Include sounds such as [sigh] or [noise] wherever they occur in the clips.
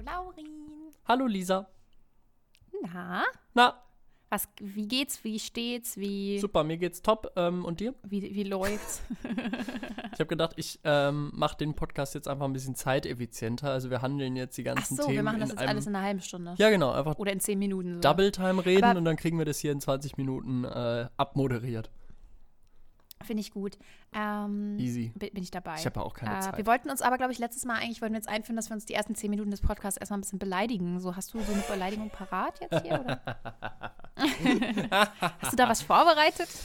Hallo Laurin. Hallo Lisa. Na, Na, was, wie geht's, wie steht's, wie, super, mir geht's top. Ähm, und dir? wie, wie läuft's? [laughs] Ich habe gedacht, ich ähm, mache den Podcast jetzt einfach ein bisschen zeiteffizienter. Also wir handeln jetzt die Ach ganzen so, Themen wir machen das in jetzt einem, alles in einer halben Stunde. Ja, genau, einfach Oder in zehn Minuten. So. Double Time reden Aber- und dann kriegen wir das hier in 20 Minuten äh, abmoderiert. Finde ich gut. Ähm, Easy. bin, bin ich dabei. Ich habe auch keine Äh, Zeit. wir wollten uns aber, glaube ich, letztes Mal eigentlich wollten wir jetzt einführen, dass wir uns die ersten zehn Minuten des Podcasts erstmal ein bisschen beleidigen. So, hast du so eine Beleidigung parat jetzt hier? [laughs] Hast du da was vorbereitet? [laughs]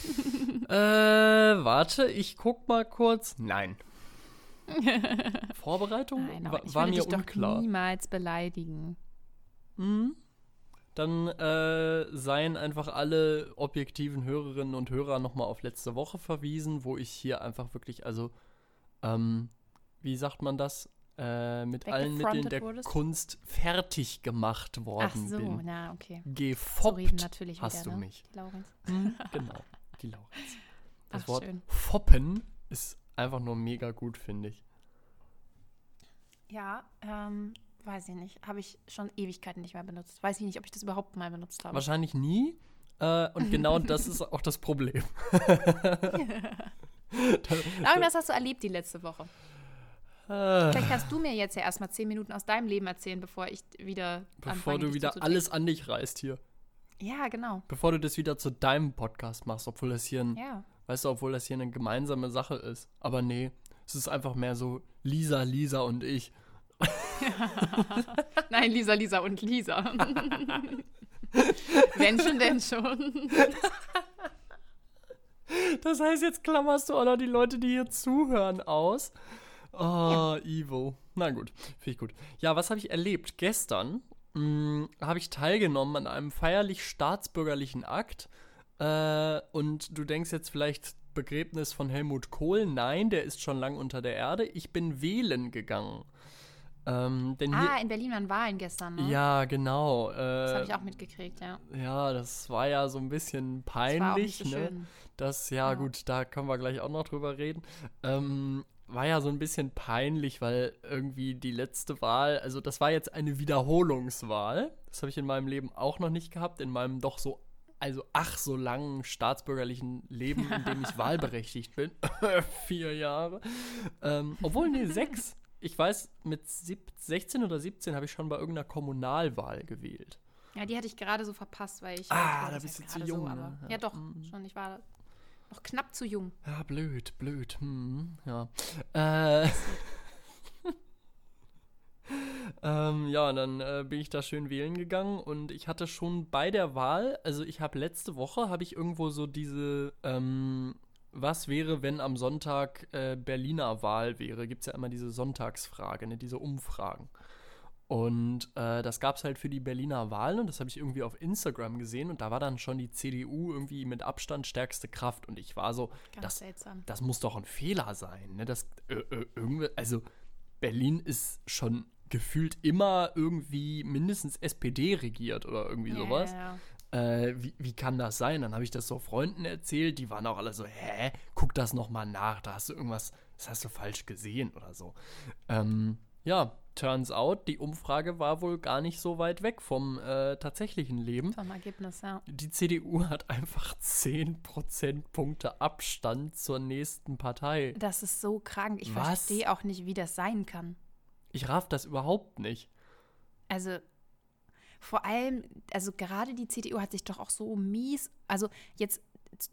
Äh, warte, ich guck mal kurz. Nein. [laughs] Vorbereitung Nein, Wa- aber ich war mir dich doch unklar. niemals beleidigen. Mhm. Dann äh, seien einfach alle objektiven Hörerinnen und Hörer nochmal auf letzte Woche verwiesen, wo ich hier einfach wirklich, also, ähm, wie sagt man das? Äh, mit allen Mitteln der wurdest? Kunst fertig gemacht worden Ach so, bin. na, okay. So Gefoppt reden natürlich hast wieder, du ne? mich. Die Laurenz. Mhm, genau, die Laurenz. [laughs] Das Ach, Wort schön. foppen ist einfach nur mega gut, finde ich. Ja, ähm, weiß ich nicht. Habe ich schon Ewigkeiten nicht mehr benutzt. Weiß ich nicht, ob ich das überhaupt mal benutzt habe. Wahrscheinlich nie. Äh, und genau [laughs] das ist auch das Problem. [laughs] [laughs] Lauren, was hast du erlebt die letzte Woche? Vielleicht kannst du mir jetzt ja erstmal zehn Minuten aus deinem Leben erzählen, bevor ich wieder bevor du wieder alles an dich reißt hier. Ja, genau. Bevor du das wieder zu deinem Podcast machst, obwohl das hier ein, Ja. weißt du, obwohl das hier eine gemeinsame Sache ist. Aber nee, es ist einfach mehr so Lisa, Lisa und ich. [laughs] Nein, Lisa, Lisa und Lisa. [laughs] Wenn schon, denn schon. Das heißt, jetzt klammerst du auch noch die Leute, die hier zuhören, aus. Oh, Ivo. Na gut, finde ich gut. Ja, was habe ich erlebt? Gestern mh, habe ich teilgenommen an einem feierlich staatsbürgerlichen Akt. Äh, und du denkst jetzt vielleicht Begräbnis von Helmut Kohl. Nein, der ist schon lang unter der Erde. Ich bin wählen gegangen. Ähm, Ah, in Berlin waren Wahlen gestern, ne? ja, genau. Das habe Äh, ich auch mitgekriegt, ja. ja, das war ja so ein bisschen Das peinlich. nicht so ne? schön. Das, ja, Ja. gut, da können wir gleich auch noch drüber reden. Ähm, war ja so ein bisschen peinlich, weil irgendwie die letzte Wahl, also das war jetzt eine Wiederholungswahl. Das habe ich in meinem Leben auch noch nicht gehabt, in meinem doch so, also ach so langen staatsbürgerlichen Leben, in dem ich [laughs] wahlberechtigt bin. [laughs] Vier Jahre. Ähm, obwohl, nee, sechs. Ich weiß, mit sieb 16 oder 17 habe ich schon bei irgendeiner Kommunalwahl gewählt. Ja, die hatte ich gerade so verpasst, weil ich. Ah, also da bist du zu jung, So, ne? Ja. ja. doch, Mhm. schon. Ich war noch knapp zu jung. Ja, blöd, blöd. Hm, ja. Äh, [laughs] ähm, ja, und dann äh, bin ich da schön wählen gegangen und ich hatte schon bei der Wahl, also ich habe letzte Woche, habe ich irgendwo so diese, ähm, was wäre, wenn am Sonntag äh, Berliner Wahl wäre, gibt es ja immer diese Sonntagsfrage, ne, diese Umfragen. Und äh, das gab es halt für die Berliner Wahlen und das habe ich irgendwie auf Instagram gesehen und da war dann schon die CDU irgendwie mit Abstand stärkste Kraft und ich war so, Ganz das, seltsam. das muss doch ein Fehler sein, ne? Das äh, äh, irgendwie, also Berlin ist schon gefühlt immer irgendwie mindestens SPD regiert oder irgendwie Ja, sowas. Ja, ja. Äh, wie, wie kann das sein? Dann habe ich das so Freunden erzählt, die waren auch alle so, hä, guck das nochmal nach, da hast du irgendwas, das hast du falsch gesehen oder so. Ähm, ja, turns out, die Umfrage war wohl gar nicht so weit weg vom äh, tatsächlichen Leben. Vom Ergebnis, ja. Die CDU [laughs] hat einfach 10 Prozentpunkte Abstand zur nächsten Partei. Das ist so krank. Ich Was? verstehe auch nicht, wie das sein kann. Ich raff das überhaupt nicht. Also vor allem, also gerade die CDU hat sich doch auch so mies, also jetzt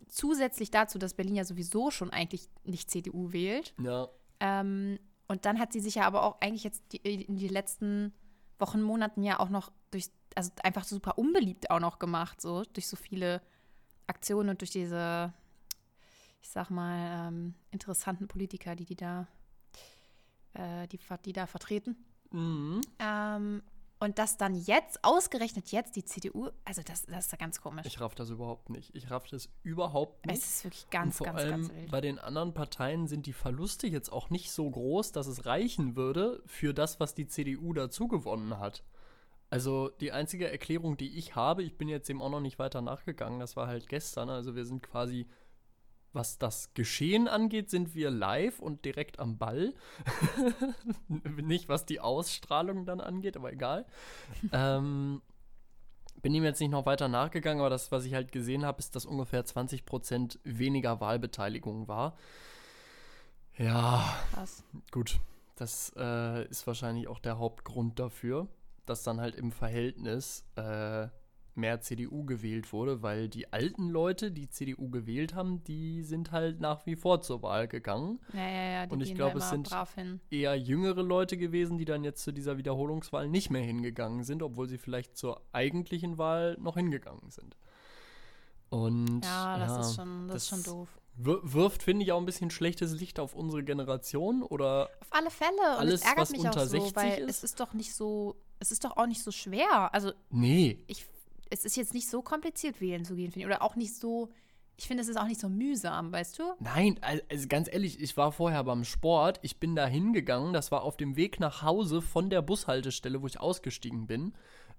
zusätzlich dazu, dass Berlin ja sowieso schon eigentlich nicht CDU wählt. Ja. Ähm, und dann hat sie sich ja aber auch eigentlich jetzt die, in die letzten Wochen, Monaten ja auch noch durch, also einfach super unbeliebt auch noch gemacht, so durch so viele Aktionen und durch diese, ich sag mal, ähm, interessanten Politiker, die die da, äh, die, die da vertreten. Mhm. Ähm, und dass dann jetzt, ausgerechnet jetzt, die CDU, also das, das ist ja ganz komisch. Ich raff das überhaupt nicht. Ich raff das überhaupt nicht. es ist wirklich ganz, vor ganz, allem ganz wild. bei den anderen Parteien sind die Verluste jetzt auch nicht so groß, dass es reichen würde für das, was die CDU dazu gewonnen hat. Also die einzige Erklärung, die ich habe, ich bin jetzt dem auch noch nicht weiter nachgegangen, das war halt gestern, also wir sind quasi was das Geschehen angeht, sind wir live und direkt am Ball. [laughs] Nicht, was die Ausstrahlung dann angeht, aber egal. ähm, bin ihm jetzt nicht noch weiter nachgegangen, aber das, was ich halt gesehen habe, ist, dass ungefähr 20% weniger Wahlbeteiligung war. Ja, Krass. gut. Das äh, ist wahrscheinlich auch der Hauptgrund dafür, dass dann halt im Verhältnis äh, mehr CDU gewählt wurde, weil die alten Leute, die CDU gewählt haben, die sind halt nach wie vor zur Wahl gegangen. Ja, ja, ja, die Und ich glaube, es sind-. Eher jüngere Leute gewesen, die dann jetzt zu dieser Wiederholungswahl nicht mehr hingegangen sind, obwohl sie vielleicht zur eigentlichen Wahl noch hingegangen sind. Und Ja, das ja, ist schon, das, ist das- schon doof. wir- wirft, finde ich, auch ein bisschen schlechtes Licht auf unsere Generation oder Auf alle Fälle. Und Alles, es ärgert was mich unter auch so, 60 weil ist? es ist doch nicht so, es ist doch auch nicht so schwer. Also nee, ich, es ist jetzt nicht so kompliziert, wählen zu gehen, finde ich. Oder auch nicht so, ich finde, es ist auch nicht so mühsam, weißt du? Nein, al- also ganz ehrlich, ich war vorher beim Sport, ich bin da hingegangen, das war auf dem Weg nach Hause von der Bushaltestelle, wo ich ausgestiegen bin.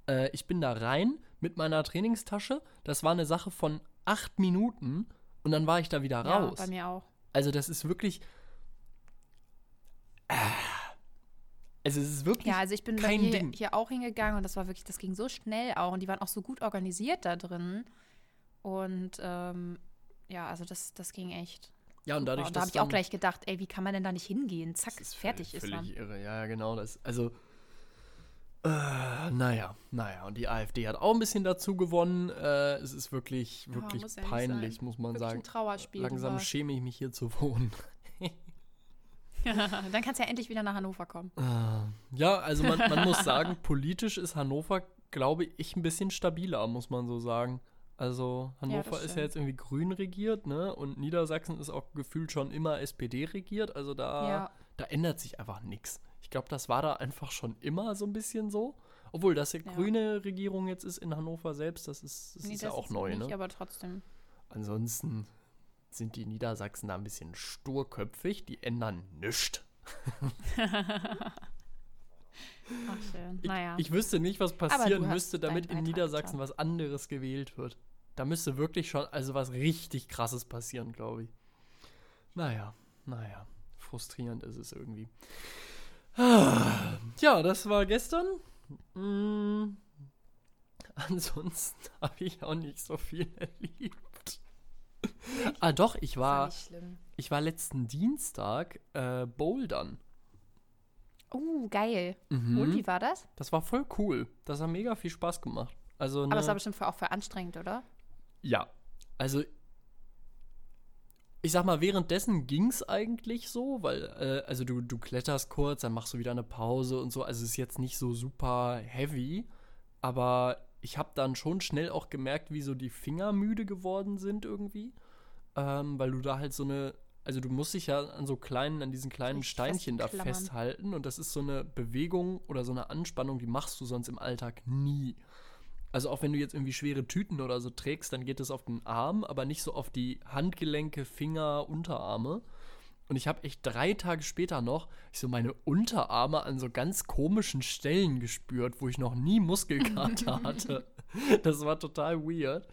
Äh, ich bin da rein mit meiner Trainingstasche, das war eine Sache von acht Minuten und dann war ich da wieder Ja, raus. bei mir auch. Also das ist wirklich... Ah. Also es ist wirklich... Ja, also ich bin kein Ding. hier auch hingegangen und das war wirklich, das ging so schnell auch und die waren auch so gut organisiert da drin. Und ähm, ja, also das, das ging echt. ja, und dadurch, und da habe ich auch gleich gedacht, ey, wie kann man denn da nicht hingehen? Zack, ist fertig völlig, ist man. völlig irre. Ja, genau. Das, also, äh, naja, naja. Und die AfD hat auch ein bisschen dazu gewonnen. Äh, es ist wirklich, wirklich muss ja nicht peinlich, muss man Wirklich sagen. ein Trauerspiel. Langsam schäme ich mich hier zu wohnen. [laughs] Dann kannst du ja endlich wieder nach Hannover kommen. Äh, ja, also man, man muss sagen, [laughs] politisch ist Hannover, glaube ich, ein bisschen stabiler, muss man so sagen. Also Hannover das ist ja jetzt irgendwie grün regiert, ne? Und Niedersachsen ist auch gefühlt schon immer SPD regiert. Also da, Ja. da ändert sich einfach nichts. Ich glaube, das war da einfach schon immer so ein bisschen so. Obwohl das ja Ja. grüne Regierung jetzt ist in Hannover selbst, das ist, das Nee, ist ja das auch neu, nicht, ne? aber trotzdem. Ansonsten sind die Niedersachsen da ein bisschen sturköpfig, die ändern nichts. [laughs] Ach, schön. Ich, naja. ich wüsste nicht, was passieren müsste, damit in Niedersachsen was anderes gewählt wird. Da müsste wirklich schon, also was richtig krasses passieren, glaube ich. Naja, naja. Frustrierend ist es irgendwie. Ah, Ja, das war gestern. Mm, ansonsten [laughs] habe ich auch nicht so viel erlebt. [laughs] Ah, doch, ich war, schlimm. ich war letzten Dienstag äh, bouldern. Uh, geil. Mhm. Und wie war das? Das war voll cool. Das hat mega viel Spaß gemacht. Also Aber es ne- war bestimmt auch für anstrengend, oder? Ja, also ich sag mal, währenddessen ging's eigentlich so, weil, äh, also du, du kletterst kurz, dann machst du wieder eine Pause und so. Also es ist jetzt nicht so super heavy, aber ich habe dann schon schnell auch gemerkt, wie so die Finger müde geworden sind irgendwie. Ähm, weil du da halt so eine, also du musst dich ja an so kleinen, an diesen kleinen Richtig Steinchen da festhalten und das ist so eine Bewegung oder so eine Anspannung, die machst du sonst im Alltag nie. Also auch wenn du jetzt irgendwie schwere Tüten oder so trägst, dann geht es auf den Arm, aber nicht so auf die Handgelenke, Finger, Unterarme. Und ich habe echt drei Tage später noch so meine Unterarme an so ganz komischen Stellen gespürt, wo ich noch nie Muskelkater [laughs] hatte. Das war total weird.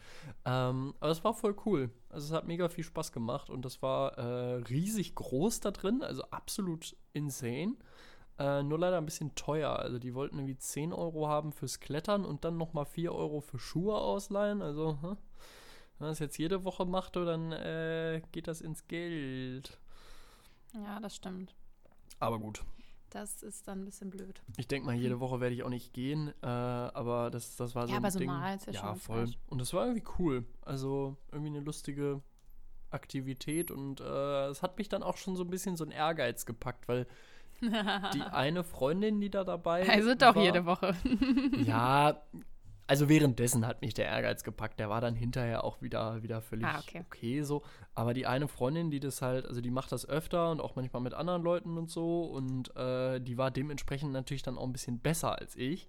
Ähm, aber es war voll cool. Also es hat mega viel Spaß gemacht und das war äh, riesig groß da drin, also absolut insane. Äh, nur leider ein bisschen teuer. Also die wollten irgendwie 10 Euro haben fürs Klettern und dann nochmal 4 Euro für Schuhe ausleihen. Also, hm, wenn man das jetzt jede Woche macht, dann äh, geht das ins Geld. Ja, das stimmt. Aber gut. Das ist dann ein bisschen blöd. Ich denke mal, jede Woche werde ich auch nicht gehen, äh, aber das, das war so Ja, ein aber so Ding. mal ist ja ja, schon voll. Und das war irgendwie cool. Also irgendwie eine lustige Aktivität und äh, es hat mich dann auch schon so ein bisschen so ein Ehrgeiz gepackt, weil [laughs] die eine Freundin, die da dabei Also doch war, jede Woche. Ja, also währenddessen hat mich der Ehrgeiz gepackt. Der war dann hinterher auch wieder, wieder völlig Ah, okay. okay so. Aber die eine Freundin, die das halt, also die macht das öfter und auch manchmal mit anderen Leuten und so. Und äh, die war dementsprechend natürlich dann auch ein bisschen besser als ich.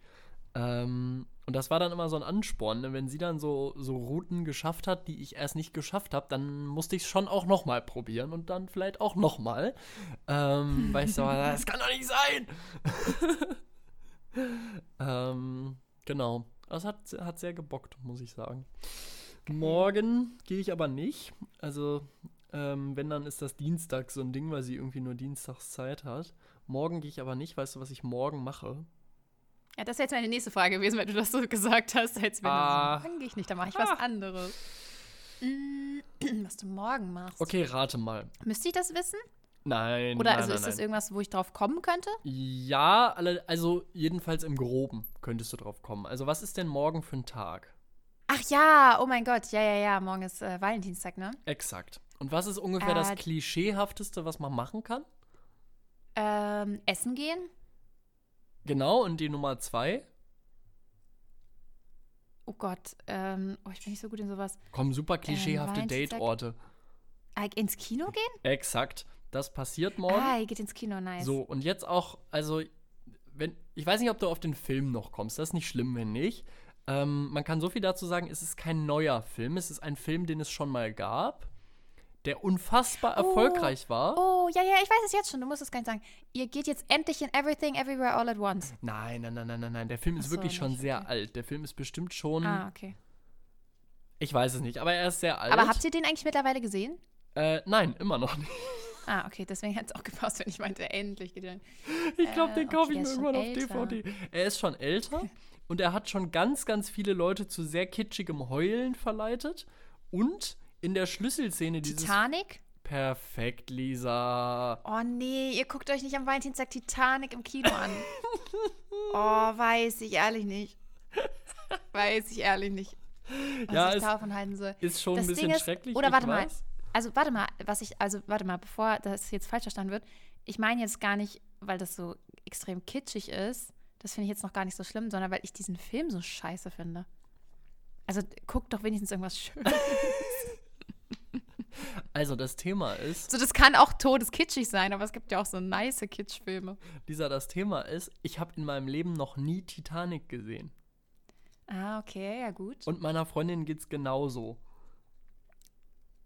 Ähm, und das war dann immer so ein Ansporn. Ne? Wenn sie dann so, so Routen geschafft hat, die ich erst nicht geschafft habe, dann musste ich es schon auch noch mal probieren und dann vielleicht auch noch mal. Ähm, [laughs] weil ich so, das kann doch nicht sein! [laughs] ähm, genau. Das hat, hat sehr gebockt, muss ich sagen. Morgen gehe ich aber nicht. Also Ähm, wenn, dann ist das Dienstag so ein Ding, weil sie irgendwie nur dienstags Zeit hat. Morgen gehe ich aber nicht. Weißt du, was ich morgen mache? Ja, das wäre jetzt meine nächste Frage gewesen, weil du das so gesagt hast, als wenn Ah. du so, dann gehe ich nicht, dann mache ich was anderes. [clears throat] Was du morgen machst. Okay, rate mal. Müsste ich das wissen? Nein. Oder nein, also nein, ist das nein. irgendwas, wo ich drauf kommen könnte? Ja, also jedenfalls im Groben könntest du drauf kommen. Also was ist denn morgen für ein Tag? Ach ja, oh mein Gott, ja, ja, ja, morgen ist äh, Valentinstag, ne? Exakt. Und was ist ungefähr das Äh, Klischeehafteste, was man machen kann? Ähm, essen gehen? Genau, und die Nummer zwei? Oh Gott, ähm, oh, ich bin nicht so gut in sowas. Kommen super klischeehafte Valentinstag? Dateorte. Ah, ins Kino gehen? Exakt. Das passiert morgen. Ah, ihr geht ins Kino, nice. So, und jetzt auch, also, wenn, ich weiß nicht, ob du auf den Film noch kommst. Das ist nicht schlimm, wenn nicht. Ähm, man kann so viel dazu sagen, es ist kein neuer Film. Es ist ein Film, den es schon mal gab, der unfassbar erfolgreich war. Oh, ja, ja, ich weiß es jetzt schon, du musst es gar nicht sagen. Ihr geht jetzt endlich in Everything, Everywhere, All at Once. Nein, nein, nein, nein, nein, nein. Der Film ist so, wirklich schon sehr okay. alt. Der Film ist bestimmt schon, Ah, okay. ich weiß es nicht, aber er ist sehr alt. Aber habt ihr den eigentlich mittlerweile gesehen? Äh, nein, immer noch nicht. Ah, okay, deswegen hat es auch gepasst, wenn ich meinte, endlich geht er. Ich glaube, Äh, den kaufe okay, ich mir irgendwann auf. DVD. Er ist schon älter [laughs] und er hat schon ganz, ganz viele Leute zu sehr kitschigem Heulen verleitet. Und in der Schlüsselszene dieses. Titanic? Perfekt, Lisa. Oh nee, ihr guckt euch nicht am Valentinstag Titanic im Kino an. [laughs] oh, weiß ich ehrlich nicht. [laughs] Weiß ich ehrlich nicht. Was Ja, ich davon halten soll. Ist schon Das ein bisschen Ding ist- schrecklich. oder warte mal. Also, warte mal, was ich, also, warte mal, bevor das jetzt falsch verstanden wird. Ich meine jetzt gar nicht, weil das so extrem kitschig ist. Das finde ich jetzt noch gar nicht so schlimm, sondern weil ich diesen Film so scheiße finde. Also, guck doch wenigstens irgendwas Schönes. [laughs] Also, das Thema ist, so, das kann auch todeskitschig sein, aber es gibt ja auch so nice Kitschfilme. Lisa, das Thema ist, ich habe in meinem Leben noch nie Titanic gesehen. Ah, okay, ja gut. Und meiner Freundin geht's genauso.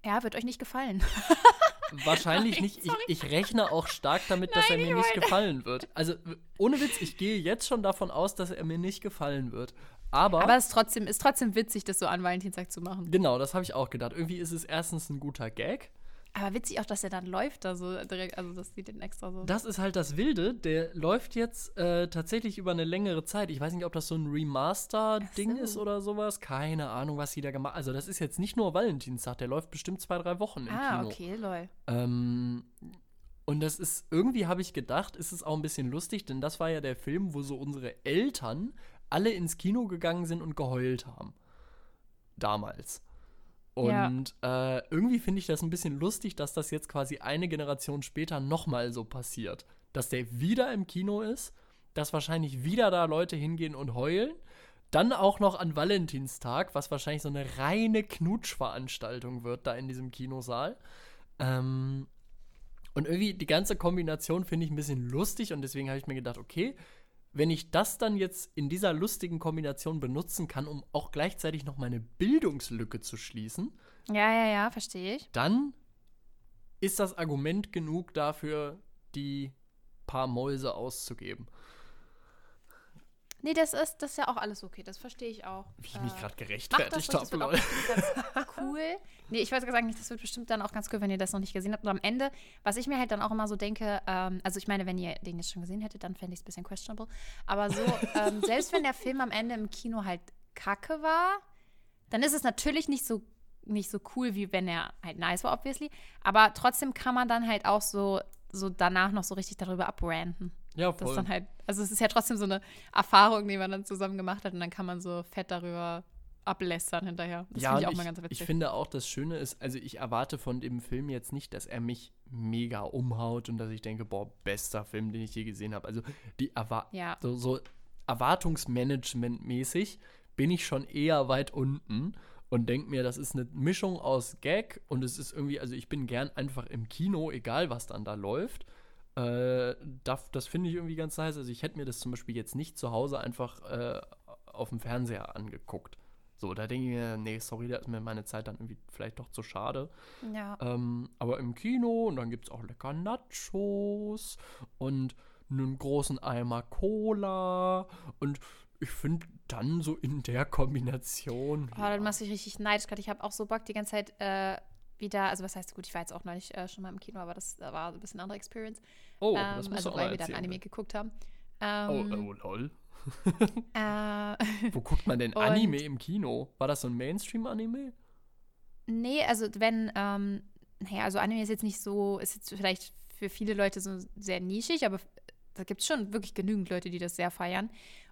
Ja, wird euch nicht gefallen. [laughs] Wahrscheinlich Nein, nicht. Ich, sorry. ich rechne auch stark damit, dass er mir ich nicht gefallen wird. Also, ohne Witz, ich gehe jetzt schon davon aus, dass er mir nicht gefallen wird. Aber, Aber es ist trotzdem, ist trotzdem witzig, das so an Valentinstag zu machen. genau, das habe ich auch gedacht. Irgendwie ist es erstens ein guter Gag. Aber witzig auch, dass er dann läuft da so direkt, also das sieht den extra so. Das ist halt das Wilde. Der läuft jetzt äh, tatsächlich über eine längere Zeit. Ich weiß nicht, ob das so ein Remaster-Ding so. ist oder sowas. Keine Ahnung, was sie da gemacht Also, das ist jetzt nicht nur Valentinstag. Der läuft bestimmt zwei, drei Wochen im ah, Kino. okay, lol. Ähm, und das ist, irgendwie habe ich gedacht, ist es auch ein bisschen lustig, denn das war ja der Film, wo so unsere Eltern alle ins Kino gegangen sind und geheult haben. Damals. Ja. Und äh, irgendwie finde ich das ein bisschen lustig, dass das jetzt quasi eine Generation später nochmal so passiert. Dass der wieder im Kino ist, dass wahrscheinlich wieder da Leute hingehen und heulen. Dann auch noch an Valentinstag, was wahrscheinlich so eine reine Knutschveranstaltung wird da in diesem Kinosaal. Ähm, und irgendwie die ganze Kombination finde ich ein bisschen lustig und deswegen habe ich mir gedacht, okay, wenn ich das dann jetzt in dieser lustigen Kombination benutzen kann, um auch gleichzeitig noch meine Bildungslücke zu schließen, Ja, ja, ja, verstehe ich. dann ist das Argument genug dafür, die paar Mäuse auszugeben. Nee, das ist, das ist ja auch alles okay, das verstehe ich auch. Wie ich mich Äh, gerade Macht das gerechtfertigt habe, ganz cool. Nee, ich wollte sagen, das wird bestimmt dann auch ganz cool, wenn ihr das noch nicht gesehen habt. Und am Ende, was ich mir halt dann auch immer so denke, ähm, also ich meine, wenn ihr den jetzt schon gesehen hättet, dann fände ich es ein bisschen questionable. Aber so, ähm, [laughs] selbst wenn der Film am Ende im Kino halt kacke war, dann ist es natürlich nicht so nicht so cool, wie wenn er halt nice war, obviously. Aber trotzdem kann man dann halt auch so, so danach noch so richtig darüber abranten. Ja, Das voll. dann halt, also es ist ja trotzdem so eine Erfahrung, die man dann zusammen gemacht hat und dann kann man so fett darüber ablästern hinterher. Das ja, finde ich auch mal ich, ganz witzig. ich finde auch, das Schöne ist, also ich erwarte von dem Film jetzt nicht, dass er mich mega umhaut und dass ich denke, boah, bester Film, den ich je gesehen habe. Also die Erwa Ja. so, so Erwartungsmanagement-mäßig bin ich schon eher weit unten und denke mir, das ist eine Mischung aus Gag und es ist irgendwie, also ich bin gern einfach im Kino, egal was dann da läuft. Äh, das das finde ich irgendwie ganz nice. Also ich hätte mir das zum Beispiel jetzt nicht zu Hause einfach äh, auf dem Fernseher angeguckt. So, da denke ich mir, nee, sorry, da ist mir meine Zeit dann irgendwie vielleicht doch zu schade. ja. Ähm, aber im Kino und dann gibt es auch lecker Nachos und einen großen Eimer Cola und ich finde dann so in der Kombination. Oh, dann machst du dich richtig neidisch gerade. Ich habe auch so Bock, die ganze Zeit äh, wieder, also was heißt gut, ich war jetzt auch neulich äh, schon mal im Kino, aber das äh, war ein bisschen eine andere Experience. Oh, ähm, das muss also auch weil mal wir dann erzählen. Anime geguckt haben. Oh, Ähm, oh, lol. [laughs] äh, Wo guckt man denn [laughs] Anime im Kino? War das so ein Mainstream-Anime? nee, also wenn, ähm, naja, also Anime ist jetzt nicht so, ist jetzt vielleicht für viele Leute so sehr nischig, aber da gibt es schon wirklich genügend Leute, die das sehr feiern.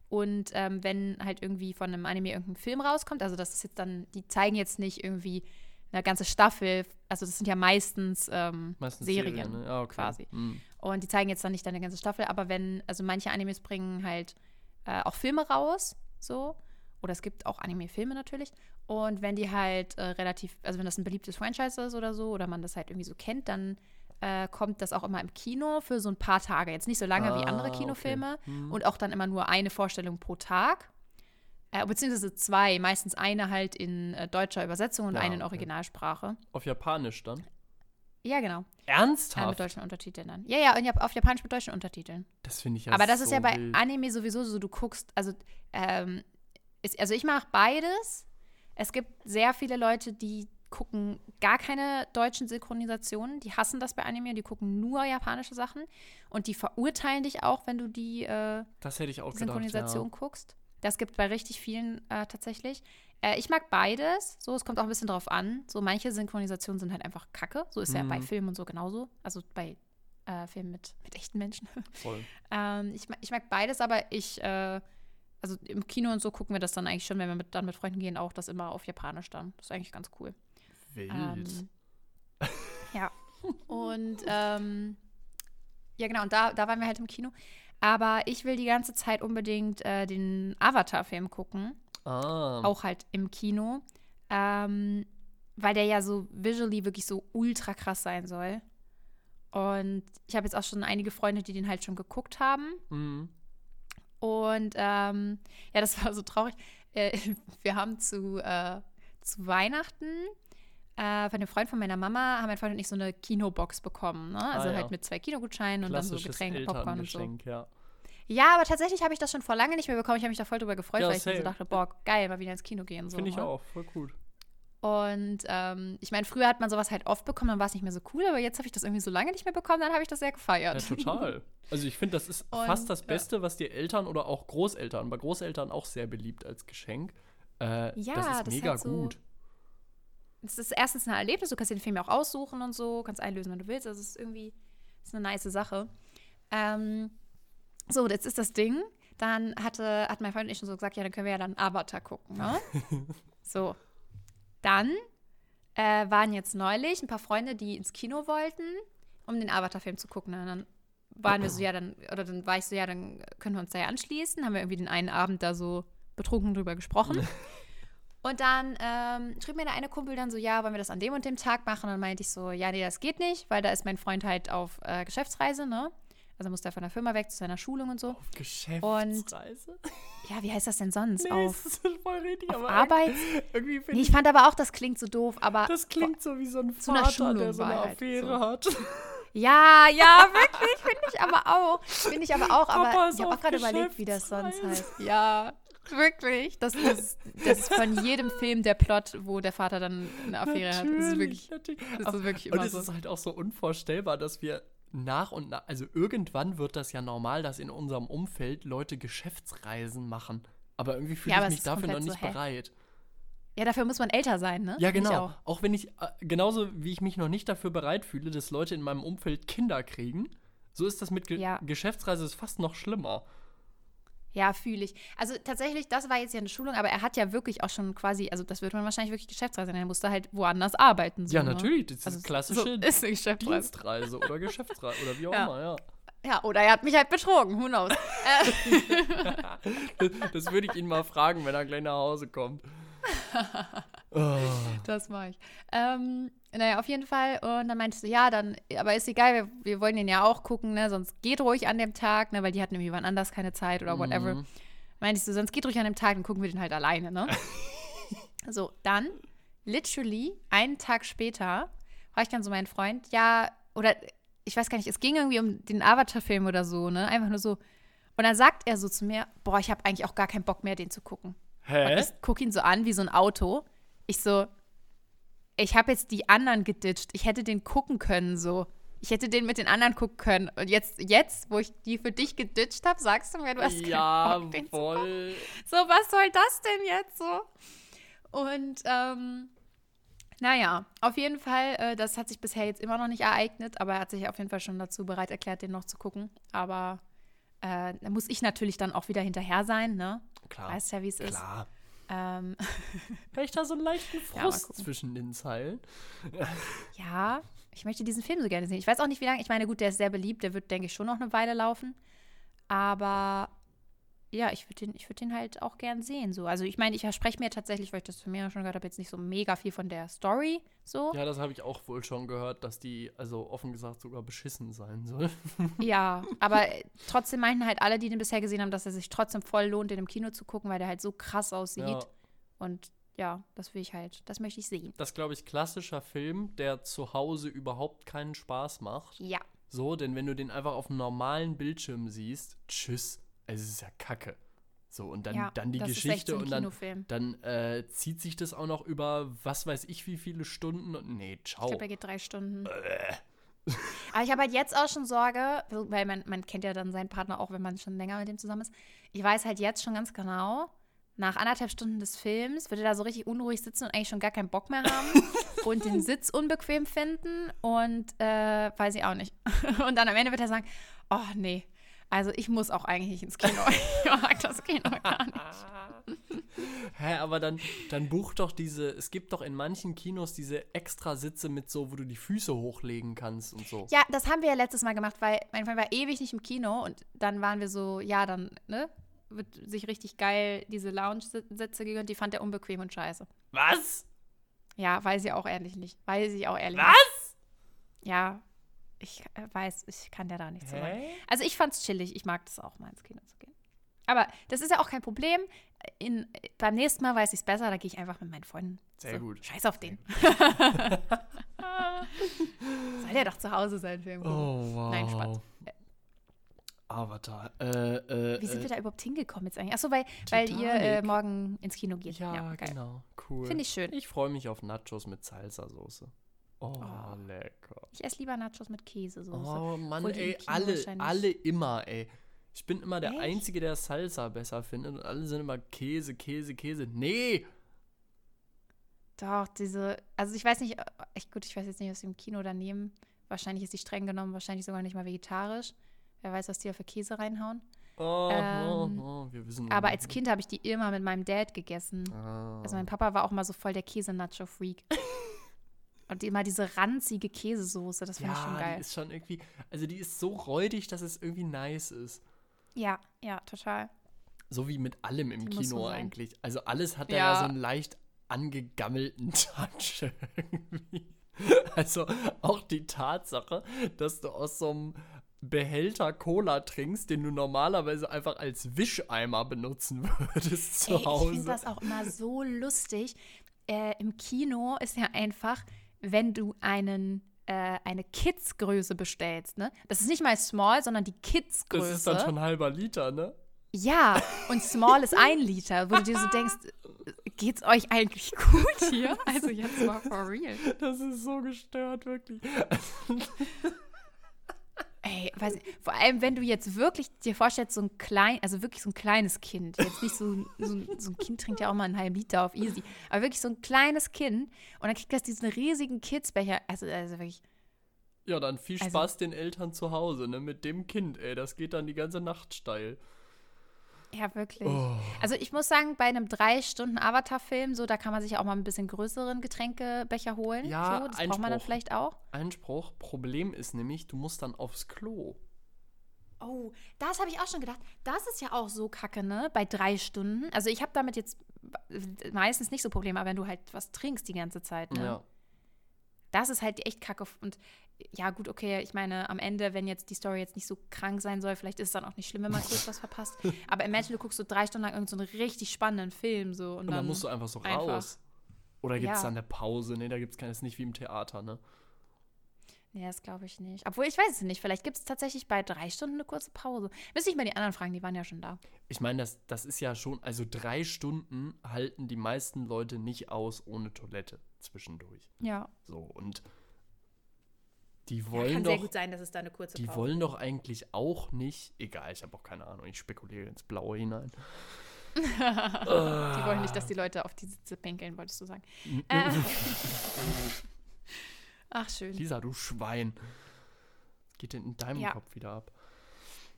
Und ähm, wenn halt irgendwie von einem Anime irgendein Film rauskommt, also das ist jetzt dann, die zeigen jetzt nicht irgendwie eine ganze Staffel, also das sind ja meistens, ähm, Meistens Serien, Serien, ne? Ja, okay. quasi. Hm. Und die zeigen jetzt dann nicht eine ganze Staffel, aber wenn, also manche Animes bringen halt äh, auch Filme raus, so. Oder es gibt auch Anime-Filme natürlich. Und wenn die halt äh, relativ, also wenn das ein beliebtes Franchise ist oder so, oder man das halt irgendwie so kennt, dann äh, kommt das auch immer im Kino für so ein paar Tage. Jetzt nicht so lange wie Ah, andere okay. Kinofilme. Hm. Und auch dann immer nur eine Vorstellung pro Tag. Äh, beziehungsweise zwei, meistens eine halt in äh, deutscher Übersetzung und Ja, eine in okay. Originalsprache. Auf Japanisch dann? Ja, genau. Äh, Ernsthaft? mit deutschen Untertiteln dann. Ja, ja, und auf Japanisch mit deutschen Untertiteln. das finde ich ja Aber das ist so ja bei wild. Anime sowieso so, du guckst, also, ähm, ist, also ich mache beides. Es gibt sehr viele Leute, die gucken gar keine deutschen Synchronisationen. Die hassen das bei Anime, die gucken nur japanische Sachen. Und die verurteilen dich auch, wenn du die äh, auch gedacht, Synchronisation ja. guckst. Das gibt bei richtig vielen äh, tatsächlich. Äh, ich mag beides. So, es kommt auch ein bisschen drauf an. So, manche Synchronisationen sind halt einfach kacke. So ist ja bei Mhm. Filmen und so genauso. Also bei äh, Filmen mit, mit echten Menschen. Voll. [laughs] Ähm, ich, ich mag beides, aber ich, äh, also im Kino und so gucken wir das dann eigentlich schon, wenn wir mit, dann mit Freunden gehen, auch das immer auf Japanisch dann. Das ist eigentlich ganz cool. Wild. Ähm, [laughs] ja. Und ähm, ja, genau, und da, da waren wir halt im Kino. Aber ich will die ganze Zeit unbedingt äh, den Avatar-Film gucken. Ah. Auch halt im Kino. Ähm, weil der ja so visually wirklich so ultra krass sein soll. Und ich habe jetzt auch schon einige Freunde, die den halt schon geguckt haben. Mhm. Und ähm, ja, das war so traurig. Äh, [laughs] wir haben zu, äh, zu Weihnachten äh, von einem Freund von meiner Mama, haben mein Freund und ich so eine Kinobox bekommen. Ne? Also Ah, ja. halt mit zwei Kinogutscheinen und dann so Getränke, Popcorn und so. Ja. Ja, aber tatsächlich habe ich das schon vor lange nicht mehr bekommen. Ich habe mich da voll drüber gefreut, Ja, weil ich mir so same. dachte, boah, geil, mal wieder ins Kino gehen. So, Finde ich ne? auch, voll gut. Und ähm, ich meine, früher hat man sowas halt oft bekommen, dann war es nicht mehr so cool, aber jetzt habe ich das irgendwie so lange nicht mehr bekommen, dann habe ich das sehr Ja, gefeiert. total. [laughs] Also ich finde, das ist Und, fast das ja. Beste, was die Eltern oder auch Großeltern, bei Großeltern auch sehr beliebt als Geschenk. Äh, Ja, das ist das ist mega halt so- gut. Es ist erstens ein Erlebnis, du kannst den Film ja auch aussuchen und so, kannst einlösen, wenn du willst. Also es ist irgendwie ist eine nice Sache. Ähm, so, jetzt ist das Ding. Dann hatte, hat mein Freund und ich schon so gesagt, ja, dann können wir ja dann Avatar gucken, ne? [laughs] so. Dann äh, waren jetzt neulich ein paar Freunde, die ins Kino wollten, um den Avatar-Film zu gucken. Und dann waren wir so, ja, dann, oder dann war ich so, ja, dann können wir uns da ja anschließen. Haben wir irgendwie den einen Abend da so betrunken drüber gesprochen. [laughs] Und dann ähm, schrieb mir der eine Kumpel dann so, ja, wollen wir das an dem und dem Tag machen? Und dann meinte ich so, ja, nee, das geht nicht, weil da ist mein Freund halt auf äh, Geschäftsreise, ne? Also muss der von der Firma weg zu seiner Schulung und so. Auf Geschäftsreise? Ja, wie heißt das denn sonst? nee, auf das ist voll richtig, auf aber Arbeit? Irgendwie, Nee, ich, fand aber auch, das klingt so doof, aber. das klingt so wie so ein Vater, der Schulung so eine halt Affäre so. hat. Ja, ja, wirklich, finde ich aber auch. Finde ich aber auch, Papa aber ist ich habe auch gerade überlegt, wie das sonst heißt. Ja, wirklich. Das ist, das ist von jedem Film der Plot, wo der Vater dann eine Affäre hat. Das ist wirklich, natürlich. das ist wirklich Und immer es so. ist halt auch so unvorstellbar, dass wir nach und nach, also irgendwann wird das ja normal, dass in unserem Umfeld Leute Geschäftsreisen machen. Aber irgendwie fühle Ja, ich mich dafür noch nicht so, bereit. Ja, dafür muss man älter sein, ne? Ja, genau. auch. Auch. wenn ich, äh, genauso wie ich mich noch nicht dafür bereit fühle, dass Leute in meinem Umfeld Kinder kriegen, so ist das mit Ge Ja. Geschäftsreise ist fast noch schlimmer. Ja, fühle ich. Also tatsächlich, das war jetzt ja eine Schulung, aber er hat ja wirklich auch schon quasi, also das würde man wahrscheinlich wirklich Geschäftsreise nennen. Er musste halt woanders arbeiten. So, ja, ne? natürlich. Das ist Also klassische so [laughs] ist eine Geschäftsreise. Dienstreise oder Geschäftsreise oder wie auch Ja. immer, ja. Ja, oder er hat mich halt betrogen, who knows. [laughs] Das, das würde ich ihn mal fragen, wenn er gleich nach Hause kommt. oh. [laughs] das mache ich. Ähm, naja, auf jeden Fall. Und dann meinte ich so, ja, dann, aber ist egal, wir, wir wollen den ja auch gucken, ne? Sonst geht ruhig an dem Tag, ne? Weil die hatten irgendwie wann anders keine Zeit oder whatever. Mhm. Meinte ich so, sonst geht ruhig an dem Tag, dann gucken wir den halt alleine, ne? [laughs] so, dann, literally, einen Tag später, war ich dann so mein Freund, ja, oder ich weiß gar nicht, es ging irgendwie um den Avatar-Film oder so, ne? Einfach nur so. Und dann sagt er so zu mir, boah, ich habe eigentlich auch gar keinen Bock mehr, den zu gucken. Und Hä? ich gucke ihn so an wie so ein Auto. Ich so, ich habe jetzt die anderen geditcht. Ich hätte den gucken können, so. Ich hätte den mit den anderen gucken können. Und jetzt, jetzt wo ich die für dich geditcht habe, sagst du mir, du hast ja, keinen Bock, voll. So, was soll das denn jetzt so? Und ähm, naja, auf jeden Fall, äh, das hat sich bisher jetzt immer noch nicht ereignet, aber er hat sich auf jeden Fall schon dazu bereit erklärt, den noch zu gucken. Aber äh, da muss ich natürlich dann auch wieder hinterher sein, ne? Klar. Weißt ja, wie es ist. Klar. Ähm, [laughs] Vielleicht da so einen leichten Ja, Frust gucken. zwischen den Zeilen. [laughs] ja, ich möchte diesen Film so gerne sehen. Ich weiß auch nicht, wie lange. Ich meine, gut, der ist sehr beliebt, der wird, denke ich, schon noch eine Weile laufen. Aber ja, ich würde den, ich würd den halt auch gern sehen. So. Also ich meine, ich verspreche mir tatsächlich, weil ich das von mir schon gehört habe, jetzt nicht so mega viel von der Story. So. Ja, das habe ich auch wohl schon gehört, dass die, also offen gesagt, sogar beschissen sein soll. [laughs] Ja, aber äh, trotzdem meinten halt alle, die den bisher gesehen haben, dass er sich trotzdem voll lohnt, den im Kino zu gucken, weil der halt so krass aussieht. Ja. Und ja, das will ich halt, das möchte ich sehen. Das glaube ich klassischer Film, der zu Hause überhaupt keinen Spaß macht. Ja. So, denn wenn du den einfach auf einem normalen Bildschirm siehst, tschüss, es ist ja Kacke. So, und dann, ja, dann die Geschichte und dann, dann äh, zieht sich das auch noch über was weiß ich wie viele Stunden und nee, ciao. Ich glaube, er geht drei Stunden. [laughs] Aber ich habe halt jetzt auch schon Sorge, weil man, man kennt ja dann seinen Partner auch, wenn man schon länger mit dem zusammen ist. Ich weiß halt jetzt schon ganz genau, nach anderthalb Stunden des Films würde er da so richtig unruhig sitzen und eigentlich schon gar keinen Bock mehr haben [laughs] und den Sitz unbequem finden und äh, weiß ich auch nicht. [laughs] Und dann am Ende wird er sagen, oh nee, also ich muss auch eigentlich ins Kino. [laughs] Ich mag das Kino gar nicht. [laughs] Hä, aber dann, dann buch doch diese, es gibt doch in manchen Kinos diese extra Sitze mit so, wo du die Füße hochlegen kannst und so. Ja, das haben wir ja letztes Mal gemacht, weil mein Freund war ewig nicht im Kino und dann waren wir so, ja, dann, ne, wird sich richtig geil diese Lounge-Sitze gegönnt, die fand er unbequem und scheiße. Was? Ja, weiß ich auch ehrlich nicht. Weiß ich auch ehrlich Was? nicht. Ja, ich äh, weiß, ich kann dir da nichts sagen. Hä? Also ich fand's chillig, ich mag das auch mal ins Kino zu gehen. Aber das ist ja auch kein Problem. In, beim nächsten Mal weiß ich es besser, da gehe ich einfach mit meinen Freunden. Sehr gut. Scheiß auf den. [laughs] Soll der doch zu Hause sein, Film. gucken. Oh, wow. Nein, Spaß. Avatar. Äh, äh, Wie sind wir äh, da überhaupt hingekommen jetzt eigentlich? Achso, weil, weil ihr äh, morgen ins Kino geht. Ja, geil. genau. Cool. Finde ich schön. Ich freue mich auf Nachos mit Salsa-Soße. Oh, Oh. lecker. Ich esse lieber Nachos mit Käsesoße. Oh Mann, ey, alle, alle immer, ey. Ich bin immer der Echt? Einzige, der Salsa besser findet und alle sind immer Käse, Käse, Käse. Nee! Doch, diese, also ich weiß nicht, äh, echt gut, ich weiß jetzt nicht, was sie im Kino da nehmen. Wahrscheinlich ist die streng genommen, wahrscheinlich sogar nicht mal vegetarisch. Wer weiß, was die da für Käse reinhauen. Oh, Ähm, oh, oh, wir wissen Aber als Kind habe ich die immer mit meinem Dad gegessen. Ah. Also mein Papa war auch mal so voll der Käse-Nacho-Freak. [laughs] Und immer diese ranzige Käsesoße, das finde ich schon ja, geil. die ist schon irgendwie, also die ist so räudig, dass es irgendwie nice ist. Ja, ja, total. So wie mit allem im Die Kino so eigentlich. Also alles hat ja. Ja. ja so einen leicht angegammelten [laughs] Touch irgendwie. Also auch die Tatsache, dass du aus so einem Behälter Cola trinkst, den du normalerweise einfach als Wischeimer benutzen [laughs] würdest zu Ey, ich Hause. finde das auch immer so lustig. Äh, Im Kino ist ja einfach, wenn du einen, äh, eine Kids-Größe bestellst, ne? Das ist nicht mal Small, sondern die Kids-Größe. das ist dann schon ein halber Liter, ne? Ja, und Small ist ein Liter, wo du dir so denkst, geht's euch eigentlich gut hier? Also jetzt mal for real. Das ist so gestört, wirklich. Ey, weiß nicht, vor allem, wenn du jetzt wirklich dir vorstellst, so ein klein, also wirklich so ein kleines Kind, jetzt nicht so, ein- so, ein- so ein Kind trinkt ja auch mal einen halben Liter auf easy, aber wirklich so ein kleines Kind und dann kriegt das diesen riesigen Kidsbecher, also, also wirklich, Ja, dann viel Also- Spaß den Eltern zu Hause, ne? Mit dem Kind, ey. Das geht dann die ganze Nacht steil. Ja wirklich. Oh. Also ich muss sagen, bei einem drei Stunden Avatar-Film, so, da kann man sich auch mal ein bisschen größeren Getränkebecher holen. Ja, so, das braucht man dann Einspruch. vielleicht auch. Einspruch. Problem ist nämlich, du musst dann aufs Klo. Oh, das habe ich auch schon gedacht. Das ist ja auch so kacke, ne? Bei drei Stunden. Also ich habe damit jetzt meistens nicht so Probleme, aber wenn du halt was trinkst die ganze Zeit, ne? Ja. Das ist halt echt kacke. Und ja, gut, okay, ich meine, am Ende, wenn jetzt die Story jetzt nicht so krank sein soll, vielleicht ist es dann auch nicht schlimm, wenn man [laughs] kurz was verpasst. Aber imagine, du guckst so drei Stunden lang irgendeinen so einen richtig spannenden Film so und, Und dann, dann musst du einfach so einfach. raus. Oder gibt es Ja. da eine Pause? Nee, da gibt es keine, ist nicht wie im Theater, ne? Nee, das glaube ich nicht. Obwohl, ich weiß es nicht. Vielleicht gibt es tatsächlich bei drei Stunden eine kurze Pause. Müsste ich mal die anderen fragen, die waren ja schon da. Ich meine, das, das ist ja schon, also drei Stunden halten die meisten Leute nicht aus ohne Toilette zwischendurch. Ja. So, und die wollen Kann doch. sehr gut sein, dass es da eine kurze Die Pause wollen doch eigentlich auch nicht, egal, ich habe auch keine Ahnung, ich spekuliere ins Blaue hinein. [laughs] Die wollen nicht, dass die Leute auf die Sitze pinkeln, wolltest du sagen. Äh. [laughs] Ach, schön. Lisa, du Schwein. Geht denn in deinem Ja. Kopf wieder ab?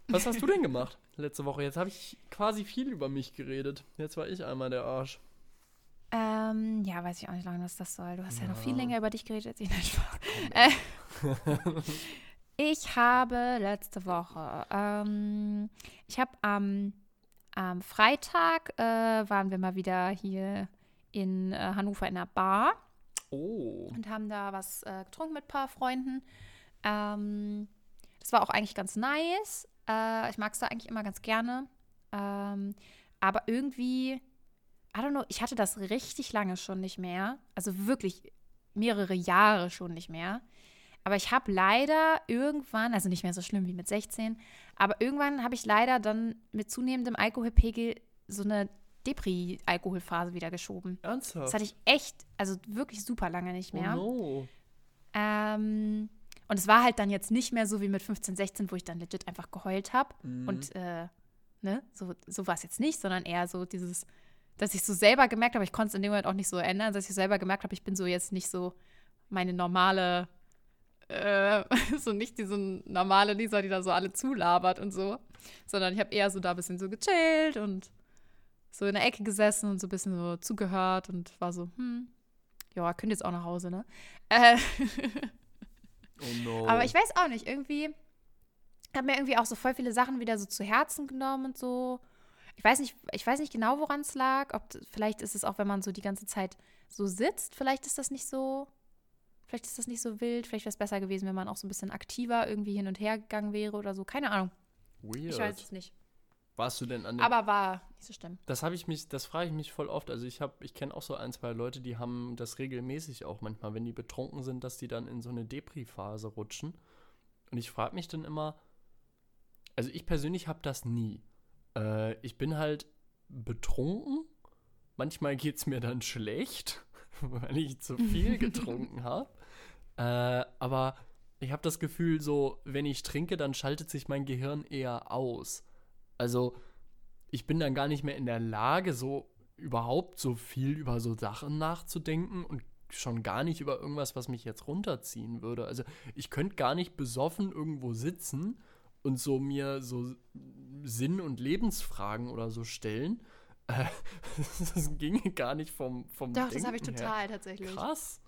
Was hast du denn gemacht [laughs] letzte Woche? Jetzt habe ich quasi viel über mich geredet. Jetzt war ich einmal der Arsch. Ähm, ja, weiß ich auch nicht lange, was das soll. Du hast ja, noch Ja. viel länger über dich geredet [laughs] als ich. Spaß. Äh, [laughs] ich habe letzte Woche, ähm, ich habe am, am Freitag, äh, waren wir mal wieder hier in äh, Hannover in einer Bar Oh. und haben da was äh, getrunken mit ein paar Freunden. Ähm, das war auch eigentlich ganz nice. Äh, ich mag es da eigentlich immer ganz gerne. Ähm, aber irgendwie, I don't know, ich hatte das richtig lange schon nicht mehr. Also wirklich mehrere Jahre schon nicht mehr. Aber ich habe leider irgendwann, also nicht mehr so schlimm wie mit 16, aber irgendwann habe ich leider dann mit zunehmendem Alkoholpegel so eine Depri-Alkoholphase wieder geschoben. Ernsthaft? Das hatte ich echt, also wirklich super lange nicht mehr. Oh no. Ähm, und es war halt dann jetzt nicht mehr so wie mit 15, 16, wo ich dann legit einfach geheult habe. Mhm. Und äh, ne, so, so war es jetzt nicht, sondern eher so dieses, dass ich so selber gemerkt habe, ich konnte es in dem Moment auch nicht so ändern, dass ich selber gemerkt habe, ich bin so jetzt nicht so meine normale, äh, [laughs] so nicht diese normale Lisa, die da so alle zulabert und so, sondern ich habe eher so da ein bisschen so gechillt und so in der Ecke gesessen und so ein bisschen so zugehört und war so, hm, ja, könnt jetzt auch nach Hause, ne? Äh, [laughs] Oh no. aber ich weiß auch nicht, irgendwie habe mir irgendwie auch so voll viele Sachen wieder so zu Herzen genommen und so. Ich weiß nicht, ich weiß nicht genau, woran es lag. Ob, vielleicht ist es auch, wenn man so die ganze Zeit so sitzt, vielleicht ist das nicht so, vielleicht ist das nicht so wild. Vielleicht wäre es besser gewesen, wenn man auch so ein bisschen aktiver irgendwie hin und her gegangen wäre oder so. Keine Ahnung. Weird. Ich weiß es nicht. Warst du denn an dem Aber war nicht so schlimm. Das habe ich mich, das frage ich mich voll oft. Also ich habe, ich kenne auch so ein, zwei Leute, die haben das regelmäßig auch manchmal, wenn die betrunken sind, dass die dann in so eine Depri-Phase rutschen. Und ich frage mich dann immer, also ich persönlich habe das nie. Äh, ich bin halt betrunken. Manchmal geht es mir dann schlecht, [laughs] weil ich zu viel [laughs] getrunken habe. Äh, aber ich habe das Gefühl, so, wenn ich trinke, dann schaltet sich mein Gehirn eher aus. Also, ich bin dann gar nicht mehr in der Lage, so überhaupt so viel über so Sachen nachzudenken und schon gar nicht über irgendwas, was mich jetzt runterziehen würde. Also, ich könnte gar nicht besoffen irgendwo sitzen und so mir so Sinn- und Lebensfragen oder so stellen. [laughs] Das ginge gar nicht vom, vom Doch, das habe ich Denken her. total tatsächlich. Krass.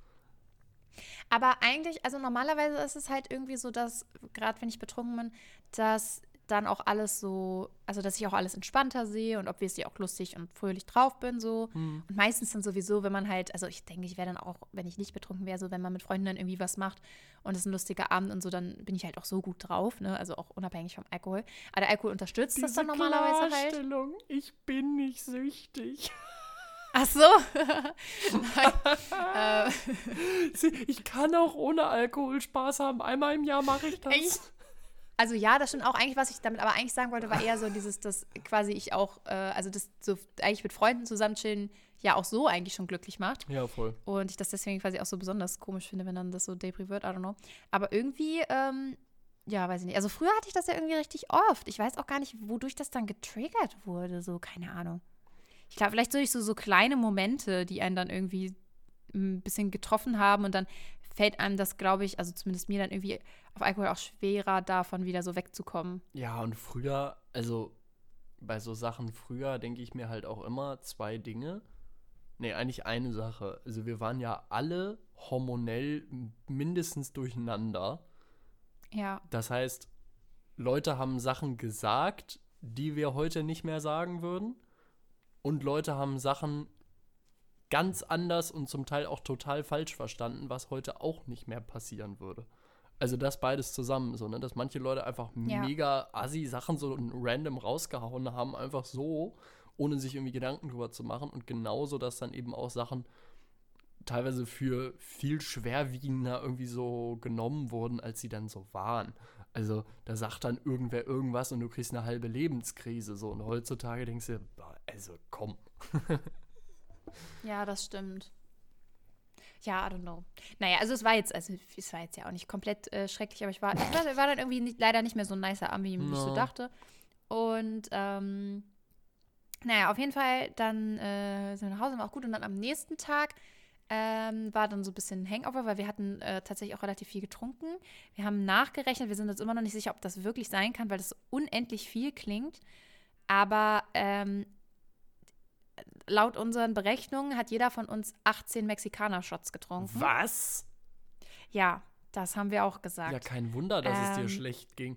Aber eigentlich, also normalerweise ist es halt irgendwie so, dass, gerade wenn ich betrunken bin, dass dann auch alles so, also dass ich auch alles entspannter sehe und obviously auch lustig und fröhlich drauf bin so. Hm. Und meistens dann sowieso, wenn man halt, also ich denke, ich wäre dann auch, wenn ich nicht betrunken wäre, so wenn man mit Freunden dann irgendwie was macht und es ist ein lustiger Abend und so, dann bin ich halt auch so gut drauf, ne? Also auch unabhängig vom Alkohol. Aber der Alkohol unterstützt das dann normalerweise halt. Ich bin nicht süchtig. Ach so. [laughs] Äh, [laughs] Ich kann auch ohne Alkohol Spaß haben. Einmal im Jahr mache ich das. Echt? Also ja, das stimmt auch eigentlich, was ich damit aber eigentlich sagen wollte, war eher so dieses, dass quasi ich auch, äh, also das so eigentlich mit Freunden zusammen chillen ja auch so eigentlich schon glücklich macht. Ja, voll. Und ich das deswegen quasi auch so besonders komisch finde, wenn dann das so Debris wird, I don't know. Aber irgendwie, ähm, ja, weiß ich nicht. Also früher hatte ich das ja irgendwie richtig oft. Ich weiß auch gar nicht, wodurch das dann getriggert wurde, so, keine Ahnung. Ich glaube, vielleicht durch so, so kleine Momente, die einen dann irgendwie ein bisschen getroffen haben und dann fällt einem das, glaube ich, also zumindest mir dann irgendwie auf Alkohol auch schwerer, davon wieder so wegzukommen. Ja, und früher, also bei so Sachen früher denke ich mir halt auch immer zwei Dinge. Nee, eigentlich eine Sache. Also wir waren ja alle hormonell mindestens durcheinander. Ja, Das heißt, Leute haben Sachen gesagt, die wir heute nicht mehr sagen würden. Und Leute haben Sachen ganz anders und zum Teil auch total falsch verstanden, was heute auch nicht mehr passieren würde. Also das beides zusammen, so, ne? Dass manche Leute einfach Ja. mega assi Sachen so random rausgehauen haben, einfach so, ohne sich irgendwie Gedanken drüber zu machen. Und genauso, dass dann eben auch Sachen teilweise für viel schwerwiegender irgendwie so genommen wurden, als sie dann so waren. Also da sagt dann irgendwer irgendwas und du kriegst eine halbe Lebenskrise so. Und heutzutage denkst du, also komm. [laughs] ja, das stimmt. Ja, I don't know. Naja, also es war jetzt, also es war jetzt ja auch nicht komplett äh, schrecklich, aber ich war, ich war, war dann irgendwie nicht, leider nicht mehr so ein nicer Ami, wie no. ich so dachte. Und ähm, naja, auf jeden Fall, dann äh, sind wir nach Hause, war auch gut. Und dann am nächsten Tag ähm, war dann so ein bisschen Hangover, weil wir hatten äh, tatsächlich auch relativ viel getrunken. Wir haben nachgerechnet, wir sind uns immer noch nicht sicher, ob das wirklich sein kann, weil das unendlich viel klingt. Aber ähm, laut unseren Berechnungen hat jeder von uns 18 Mexikaner-Shots getrunken. Was? Ja, das haben wir auch gesagt. Ja, kein Wunder, dass ähm, es dir ähm, schlecht ging.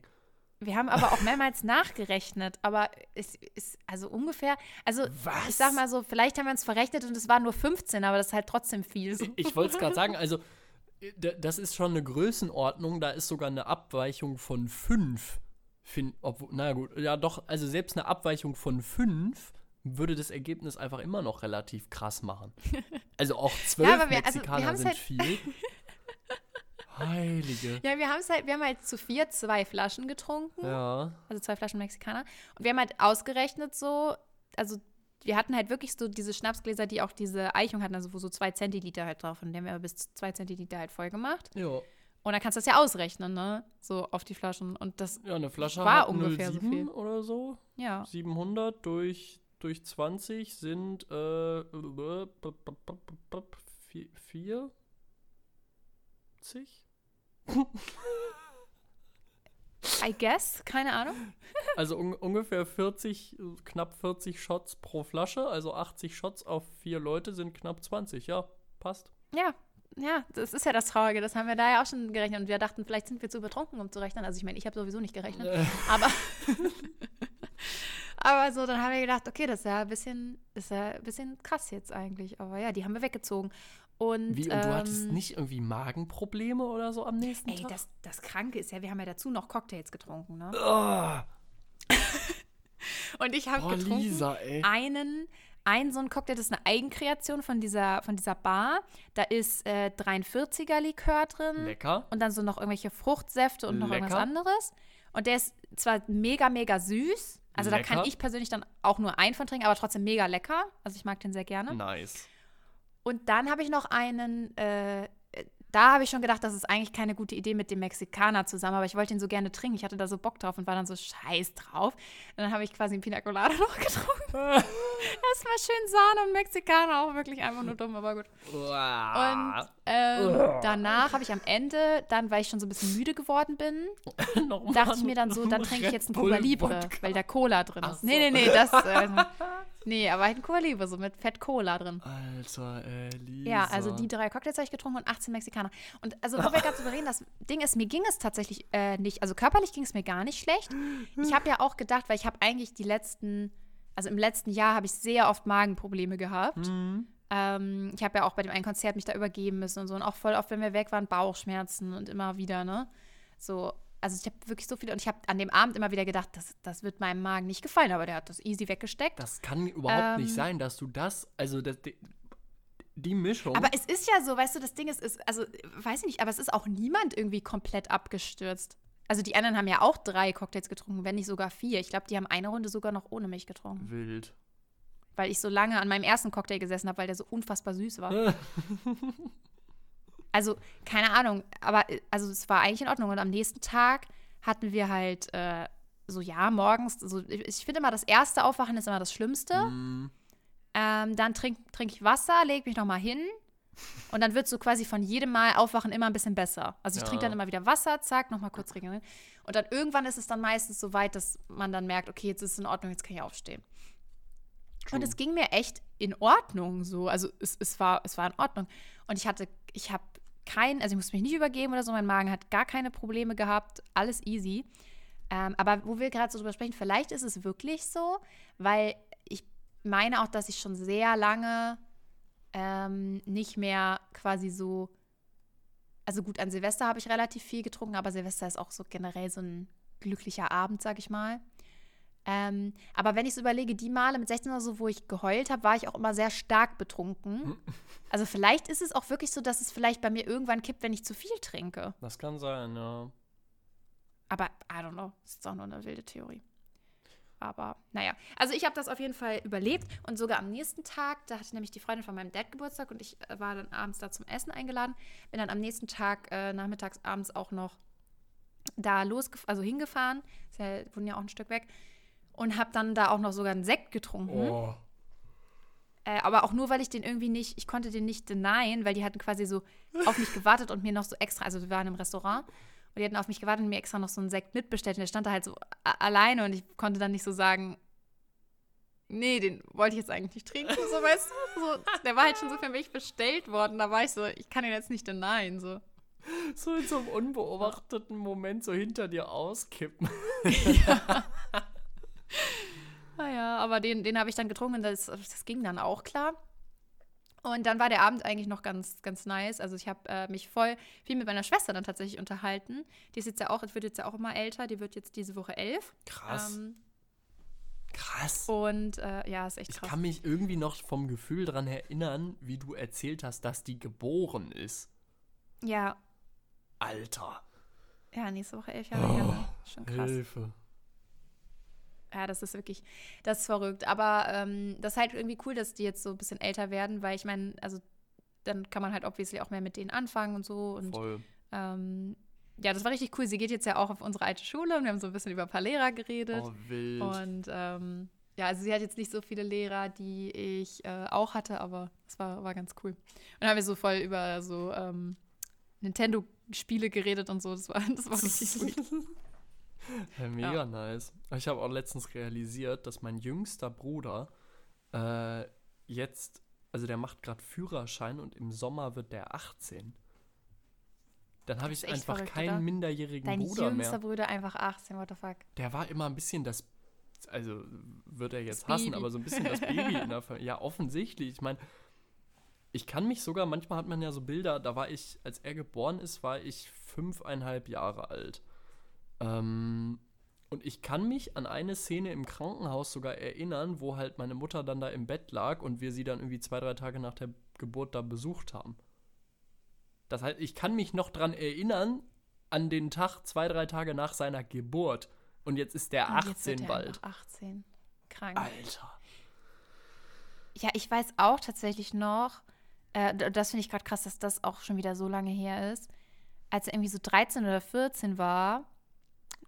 Wir haben aber auch mehrmals [laughs] nachgerechnet, aber es ist also ungefähr, also Was? ich sag mal so, vielleicht haben wir uns verrechnet und es waren nur 15, aber das ist halt trotzdem viel. So. Ich, ich wollte es gerade sagen, [laughs] also das ist schon eine Größenordnung, da ist sogar eine Abweichung von 5. Find, na gut, ja doch, also selbst eine Abweichung von 5 würde das Ergebnis einfach immer noch relativ krass machen. [laughs] Also auch 12 ja, wir, Mexikaner also, sind halt viel. [laughs] Heilige. Ja, wir haben halt, wir haben halt zu vier zwei Flaschen getrunken. Ja. Also zwei Flaschen Mexikaner. Und wir haben halt ausgerechnet so, also wir hatten halt wirklich so diese Schnapsgläser, die auch diese Eichung hatten, also wo so zwei Zentiliter halt drauf. Und die haben wir bis zwei Zentiliter halt voll gemacht. Ja. Und dann kannst du das ja ausrechnen, ne? So auf die Flaschen. Und das ja, eine Flasche war ungefähr so viel. oder so. Ja. 700 durch, durch 20 sind äh, 4, 40? [laughs] I guess, keine Ahnung. Also un ungefähr 40, knapp 40 Shots pro Flasche, also 80 Shots auf vier Leute sind knapp 20, ja, passt. Ja, ja, das ist ja das Traurige, das haben wir da ja auch schon gerechnet und wir dachten, vielleicht sind wir zu übertrunken, um zu rechnen. Also ich meine, ich habe sowieso nicht gerechnet, [laughs] aber [laughs] aber so, dann haben wir gedacht, okay, das ist ja ein bisschen, ist ja ein bisschen krass jetzt eigentlich. Aber ja, die haben wir weggezogen. Und, Wie, und ähm, du hattest nicht irgendwie Magenprobleme oder so am nächsten ey, Tag? Ey, das, das Kranke ist ja, wir haben ja dazu noch Cocktails getrunken, ne? Oh. [laughs] und ich habe getrunken Lisa, einen, ein so ein Cocktail, das ist eine Eigenkreation von dieser, von dieser Bar. Da ist äh, 43er Likör drin. Lecker. Und dann so noch irgendwelche Fruchtsäfte und noch Lecker. irgendwas anderes. Und der ist zwar mega, mega süß. Also lecker. da kann ich persönlich dann auch nur einen von trinken, aber trotzdem mega lecker. Also ich mag den sehr gerne. Nice. Und dann habe ich noch einen äh, da habe ich schon gedacht, das ist eigentlich keine gute Idee mit dem Mexikaner zusammen, aber ich wollte ihn so gerne trinken. Ich hatte da so Bock drauf und war dann so scheiß drauf. Und dann habe ich quasi einen Pina Colada [laughs] noch getrunken. [laughs] das war schön Sahne und Mexikaner, auch wirklich einfach nur dumm, aber gut. Und ähm, danach habe ich am Ende, dann, weil ich schon so ein bisschen müde geworden bin, [laughs] dachte ich mir dann so, dann trinke ich jetzt einen Cuba Libre, weil da Cola drin ist. So. Nee, nee, nee, das. Also, nee, aber halt ein Cuba Libre, so mit Fett Cola drin. Alter, ey, Lisa. Ja, also die drei Cocktails habe ich getrunken und 18 Mexikaner. Und also, wo [laughs] wir gerade drüber reden, das Ding ist, mir ging es tatsächlich äh, nicht, also körperlich ging es mir gar nicht schlecht. Ich habe ja auch gedacht, weil ich habe eigentlich die letzten, also im letzten Jahr habe ich sehr oft Magenprobleme gehabt. Mhm. Ähm, ich habe ja auch bei dem einen Konzert mich da übergeben müssen und so. Und auch voll oft, wenn wir weg waren, Bauchschmerzen und immer wieder, ne? So, also ich habe wirklich so viel und ich habe an dem Abend immer wieder gedacht, das, das wird meinem Magen nicht gefallen, aber der hat das easy weggesteckt. Das kann überhaupt ähm, nicht sein, dass du das, also das, die Mischung. Aber es ist ja so, weißt du, das Ding ist, ist, also, weiß ich nicht, aber es ist auch niemand irgendwie komplett abgestürzt. Also die anderen haben ja auch drei Cocktails getrunken, wenn nicht sogar vier. Ich glaube, die haben eine Runde sogar noch ohne mich getrunken. Wild. Weil ich so lange an meinem ersten Cocktail gesessen habe, weil der so unfassbar süß war. [laughs] also, keine Ahnung, aber also es war eigentlich in Ordnung. Und am nächsten Tag hatten wir halt äh, so, ja, morgens, so, ich, ich finde immer, das erste Aufwachen ist immer das Schlimmste. Mm. Ähm, dann trinke trink ich Wasser, lege mich nochmal hin. Und dann wird so quasi von jedem Mal aufwachen immer ein bisschen besser. Also ich ja. trinke dann immer wieder Wasser, zack, nochmal kurz regeln. Und dann irgendwann ist es dann meistens so weit, dass man dann merkt, okay, jetzt ist es in Ordnung, jetzt kann ich aufstehen. True. Und es ging mir echt in Ordnung so. Also es, es, war, es war in Ordnung. Und ich hatte, ich habe kein, also ich musste mich nicht übergeben oder so, mein Magen hat gar keine Probleme gehabt, alles easy. Ähm, aber wo wir gerade so drüber sprechen, vielleicht ist es wirklich so, weil meine auch, dass ich schon sehr lange ähm, nicht mehr quasi so. Also gut, an Silvester habe ich relativ viel getrunken, aber Silvester ist auch so generell so ein glücklicher Abend, sag ich mal. Ähm, aber wenn ich so überlege, die Male mit 16 oder so, wo ich geheult habe, war ich auch immer sehr stark betrunken. [laughs] Also vielleicht ist es auch wirklich so, dass es vielleicht bei mir irgendwann kippt, wenn ich zu viel trinke. Das kann sein, ja. Aber I don't know. Das ist auch nur eine wilde Theorie. Aber naja, also ich habe das auf jeden Fall überlebt und sogar am nächsten Tag, da hatte nämlich die Freundin von meinem Dad Geburtstag und ich äh, war dann abends da zum Essen eingeladen, bin dann am nächsten Tag äh, nachmittags abends auch noch da losgefahren, also hingefahren, ist ja, wohnen ja auch ein Stück weg und habe dann da auch noch sogar einen Sekt getrunken. Oh. Äh, aber auch nur, weil ich den irgendwie nicht, ich konnte den nicht denyen, weil die hatten quasi so auf mich gewartet und mir noch so extra, also wir waren im Restaurant und die hatten auf mich gewartet und mir extra noch so einen Sekt mitbestellt. Und der stand da halt so alleine und ich konnte dann nicht so sagen, nee, den wollte ich jetzt eigentlich nicht trinken, so weißt du. So, der war halt schon so für mich bestellt worden. Da war ich so, ich kann ihn jetzt nicht denyen, so. So in so einem unbeobachteten Moment so hinter dir auskippen. [laughs] ja. [laughs] naja, aber den, den habe ich dann getrunken und das, das ging dann auch klar. Und dann war der Abend eigentlich noch ganz, ganz nice. Also ich habe äh, mich voll viel mit meiner Schwester dann tatsächlich unterhalten. Die ist jetzt ja auch, wird jetzt ja auch immer älter. Die wird jetzt diese Woche elf. Krass. Ähm, Krass. und äh, ja, ist echt Ich krass. kann mich irgendwie noch vom Gefühl dran erinnern, wie du erzählt hast, dass die geboren ist. ja, Alter. ja, nächste Woche elf Jahre her. ne? Schon krass. Hilfe. Ja, das ist wirklich, das ist verrückt. Aber ähm, das ist halt irgendwie cool, dass die jetzt so ein bisschen älter werden, weil ich meine, also dann kann man halt obviously auch mehr mit denen anfangen und so. Und Voll. ähm, ja, das war richtig cool. Sie geht jetzt ja auch auf unsere alte Schule und wir haben so ein bisschen über ein paar Lehrer geredet. Oh, wild. Und ähm, ja, also sie hat jetzt nicht so viele Lehrer, die ich äh, auch hatte, aber es war, war ganz cool. Und dann haben wir so voll über so ähm, Nintendo-Spiele geredet und so. Das war, das war richtig [laughs] sweet. Ja, mega nice. Ich habe auch letztens realisiert, dass mein jüngster Bruder äh, jetzt, also der macht gerade Führerschein und im Sommer wird der 18. Dann habe ich einfach verrückt, keinen oder? minderjährigen Dein Bruder jüngster mehr. Bruder einfach 18, what the fuck. Der war immer ein bisschen das, also wird er jetzt Das hassen, Baby. aber so ein bisschen das Baby in der [laughs] Familie. Ja, offensichtlich. Ich meine, ich kann mich sogar, manchmal hat man ja so Bilder, da war ich, als er geboren ist, war ich fünfeinhalb Jahre alt. Ähm, und ich kann mich an eine Szene im Krankenhaus sogar erinnern, wo halt meine Mutter dann da im Bett lag und wir sie dann irgendwie zwei, drei Tage nach der Geburt da besucht haben. Das heißt, ich kann mich noch dran erinnern, an den Tag, zwei, drei Tage nach seiner Geburt. Und jetzt ist der Und jetzt 18 wird er bald. einfach 18. Krank. Alter. Ja, ich weiß auch tatsächlich noch, äh, das finde ich gerade krass, dass das auch schon wieder so lange her ist. Als er irgendwie so 13 oder 14 war,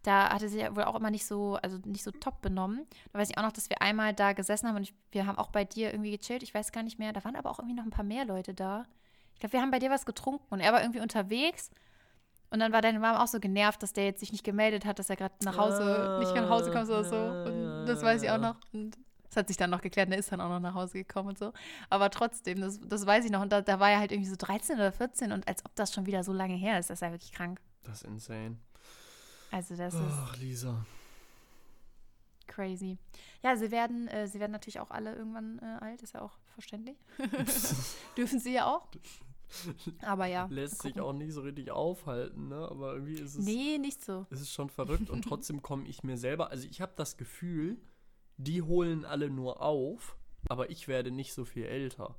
da hatte sie ja wohl auch immer nicht so, also nicht so top benommen. Da weiß ich auch noch, dass wir einmal da gesessen haben und ich, wir haben auch bei dir irgendwie gechillt. Ich weiß gar nicht mehr. Da waren aber auch irgendwie noch ein paar mehr Leute da. Ich glaube, wir haben bei dir was getrunken und er war irgendwie unterwegs. Und dann war deine Mama auch so genervt, dass der jetzt sich nicht gemeldet hat, dass er gerade nach Hause, nicht mehr nach Hause kommt oder so. Und das weiß ich auch noch. Und das hat sich dann noch geklärt, und er ist dann auch noch nach Hause gekommen und so. Aber trotzdem, das, das weiß ich noch. Und da, da war er halt irgendwie so 13 oder 14 und als ob das schon wieder so lange her ist, das ist ja wirklich krank. Das ist insane. Also das ist Ach, Lisa. crazy. Ja, sie werden, äh, sie werden natürlich auch alle irgendwann äh, alt, ist ja auch verständlich. [laughs] Dürfen sie ja auch. Aber ja. Lässt sich auch nicht so richtig aufhalten, ne? Aber irgendwie ist es, Nee, nicht so. ist es schon verrückt und trotzdem komme ich mir selber. Also ich habe das Gefühl, die holen alle nur auf, aber ich werde nicht so viel älter.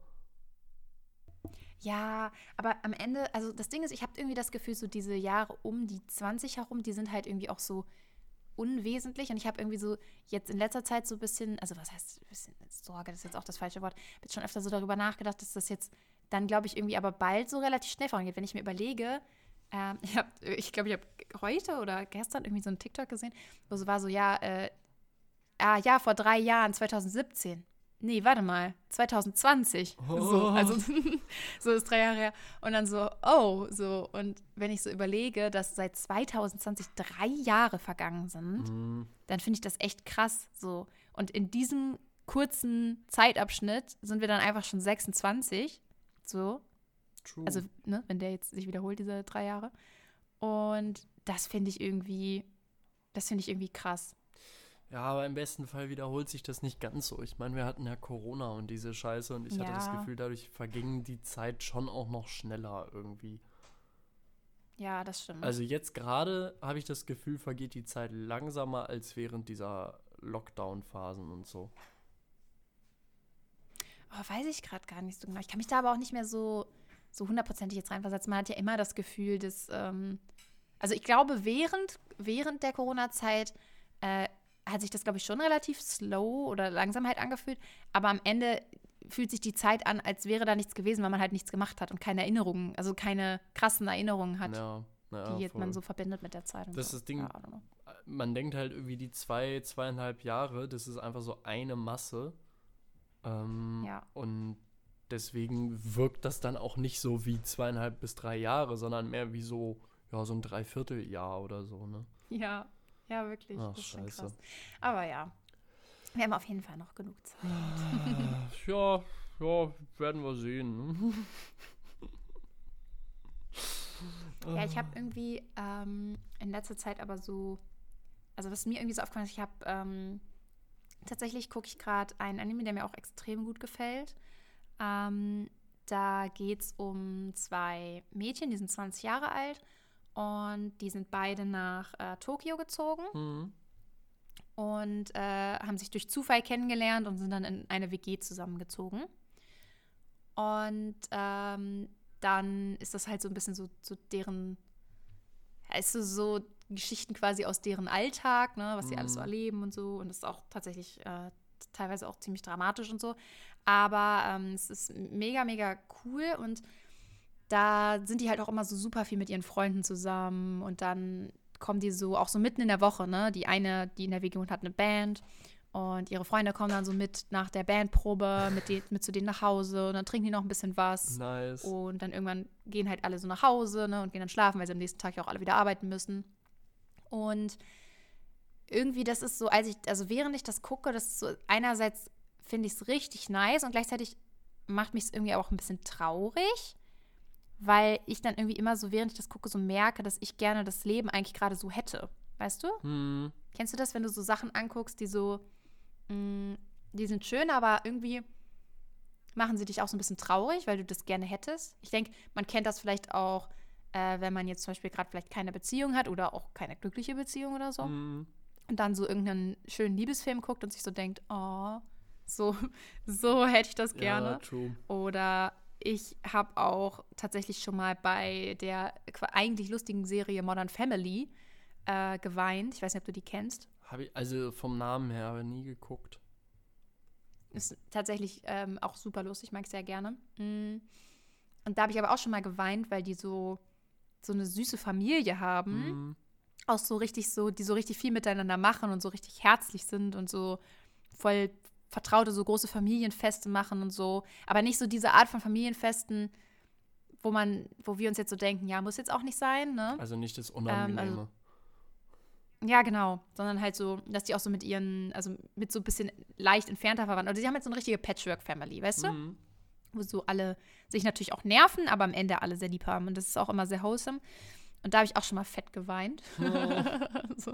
Ja, aber am Ende, also das Ding ist, ich habe irgendwie das Gefühl, so diese Jahre um die 20 herum, die sind halt irgendwie auch so unwesentlich. Und ich habe irgendwie so jetzt in letzter Zeit so ein bisschen, also was heißt ein bisschen Sorge, das ist jetzt auch das falsche Wort, bin schon öfter so darüber nachgedacht, dass das jetzt dann, glaube ich, irgendwie aber bald so relativ schnell vorangeht. Wenn ich mir überlege, ähm, [laughs] ich glaube, ich, glaub, ich habe heute oder gestern irgendwie so einen TikTok gesehen, wo so war so, ja, äh, ah, ja, vor drei Jahren, 2017. Nee, warte mal, 2020. So, Oh. also [laughs] so ist drei Jahre her. Und dann so, oh, so. Und wenn ich so überlege, dass seit 2020 drei Jahre vergangen sind, Mhm. dann finde ich das echt krass. So. Und in diesem kurzen Zeitabschnitt sind wir dann einfach schon 26. So. True. Also, ne, wenn der jetzt sich wiederholt, diese drei Jahre. Und das finde ich irgendwie, das finde ich irgendwie krass. Ja, aber im besten Fall wiederholt sich das nicht ganz so. Ich meine, wir hatten ja Corona und diese Scheiße und ich hatte das Ja. Gefühl, dadurch verging die Zeit schon auch noch schneller irgendwie. Ja, das stimmt. Also jetzt gerade habe ich das Gefühl, vergeht die Zeit langsamer als während dieser Lockdown-Phasen und so. Oh, weiß ich gerade gar nicht so genau. Ich kann mich da aber auch nicht mehr so, so hundertprozentig jetzt reinversetzen. Man hat ja immer das Gefühl, dass, ähm, also ich glaube, während, während der Corona-Zeit äh, hat sich das, glaube ich, schon relativ slow oder langsam halt angefühlt. Aber am Ende fühlt sich die Zeit an, als wäre da nichts gewesen, weil man halt nichts gemacht hat und keine Erinnerungen, also keine krassen Erinnerungen hat, Ja, ja, die jetzt voll. man so verbindet mit der Zeit. Das so. ist das Ding. Ja, man denkt halt irgendwie die zwei, zweieinhalb Jahre, das ist einfach so eine Masse. Ähm, Ja. Und deswegen wirkt das dann auch nicht so wie zweieinhalb bis drei Jahre, sondern mehr wie so, ja, so ein Dreivierteljahr oder so, ne? Ja, ja, wirklich. Ach, das ist schon scheiße. krass. Aber ja, wir haben auf jeden Fall noch genug Zeit. ja, ja, werden wir sehen. Ne? [laughs] Ja, ich habe irgendwie ähm, in letzter Zeit aber so, also was mir irgendwie so aufgefallen ist, ich habe ähm, tatsächlich gucke ich gerade einen Anime, der mir auch extrem gut gefällt. Ähm, da geht es um zwei Mädchen, die sind 20 Jahre alt und die sind beide nach äh, Tokio gezogen Mhm. und äh, haben sich durch Zufall kennengelernt und sind dann in eine WG zusammengezogen. Und ähm, dann ist das halt so ein bisschen so, so deren, also so Geschichten quasi aus deren Alltag, ne, was sie alles so Mhm. erleben und so. Und das ist auch tatsächlich äh, teilweise auch ziemlich dramatisch und so. Aber ähm, es ist mega, mega cool und da sind die halt auch immer so super viel mit ihren Freunden zusammen und dann kommen die so auch so mitten in der Woche, ne? Die eine, die in der wohnt, hat eine Band und ihre Freunde kommen dann so mit nach der Bandprobe mit, die, mit zu denen nach Hause und dann trinken die noch ein bisschen was Nice. und dann irgendwann gehen halt alle so nach Hause ne, und gehen dann schlafen, weil sie am nächsten Tag ja auch alle wieder arbeiten müssen. Und irgendwie, das ist so, als ich, also während ich das gucke, das ist so, einerseits finde ich es richtig nice und gleichzeitig macht mich es irgendwie auch ein bisschen traurig, weil ich dann irgendwie immer so, während ich das gucke, so merke, dass ich gerne das Leben eigentlich gerade so hätte. Weißt du? Hm. Kennst du das, wenn du so Sachen anguckst, die so, mh, die sind schön, aber irgendwie machen sie dich auch so ein bisschen traurig, weil du das gerne hättest? Ich denke, man kennt das vielleicht auch, äh, wenn man jetzt zum Beispiel gerade vielleicht keine Beziehung hat oder auch keine glückliche Beziehung oder so Hm. und dann so irgendeinen schönen Liebesfilm guckt und sich so denkt, oh, so, [laughs] so hätte ich das Ja, gerne. true. Oder ich habe auch tatsächlich schon mal bei der eigentlich lustigen Serie Modern Family äh, geweint. Ich weiß nicht, ob du die kennst. Hab ich, also vom Namen her aber nie geguckt. Ist tatsächlich ähm, auch super lustig, mag ich sehr gerne. Mm. Und da habe ich aber auch schon mal geweint, weil die so, so eine süße Familie haben. Hm. Auch so richtig so, die so richtig viel miteinander machen und so richtig herzlich sind und so voll vertraute, so große Familienfeste machen und so. Aber nicht so diese Art von Familienfesten, wo man, wo wir uns jetzt so denken, ja, muss jetzt auch nicht sein, ne? Also nicht das Unangenehme. also- Ja, genau. Sondern halt so, dass die auch so mit ihren, also mit so ein bisschen leicht entfernter Verwandten. Also die haben jetzt so eine richtige Patchwork-Family, weißt du? Mhm. Wo so alle sich natürlich auch nerven, aber am Ende alle sehr lieb haben. Und das ist auch immer sehr wholesome. Und da habe ich auch schon mal fett geweint. [laughs] so.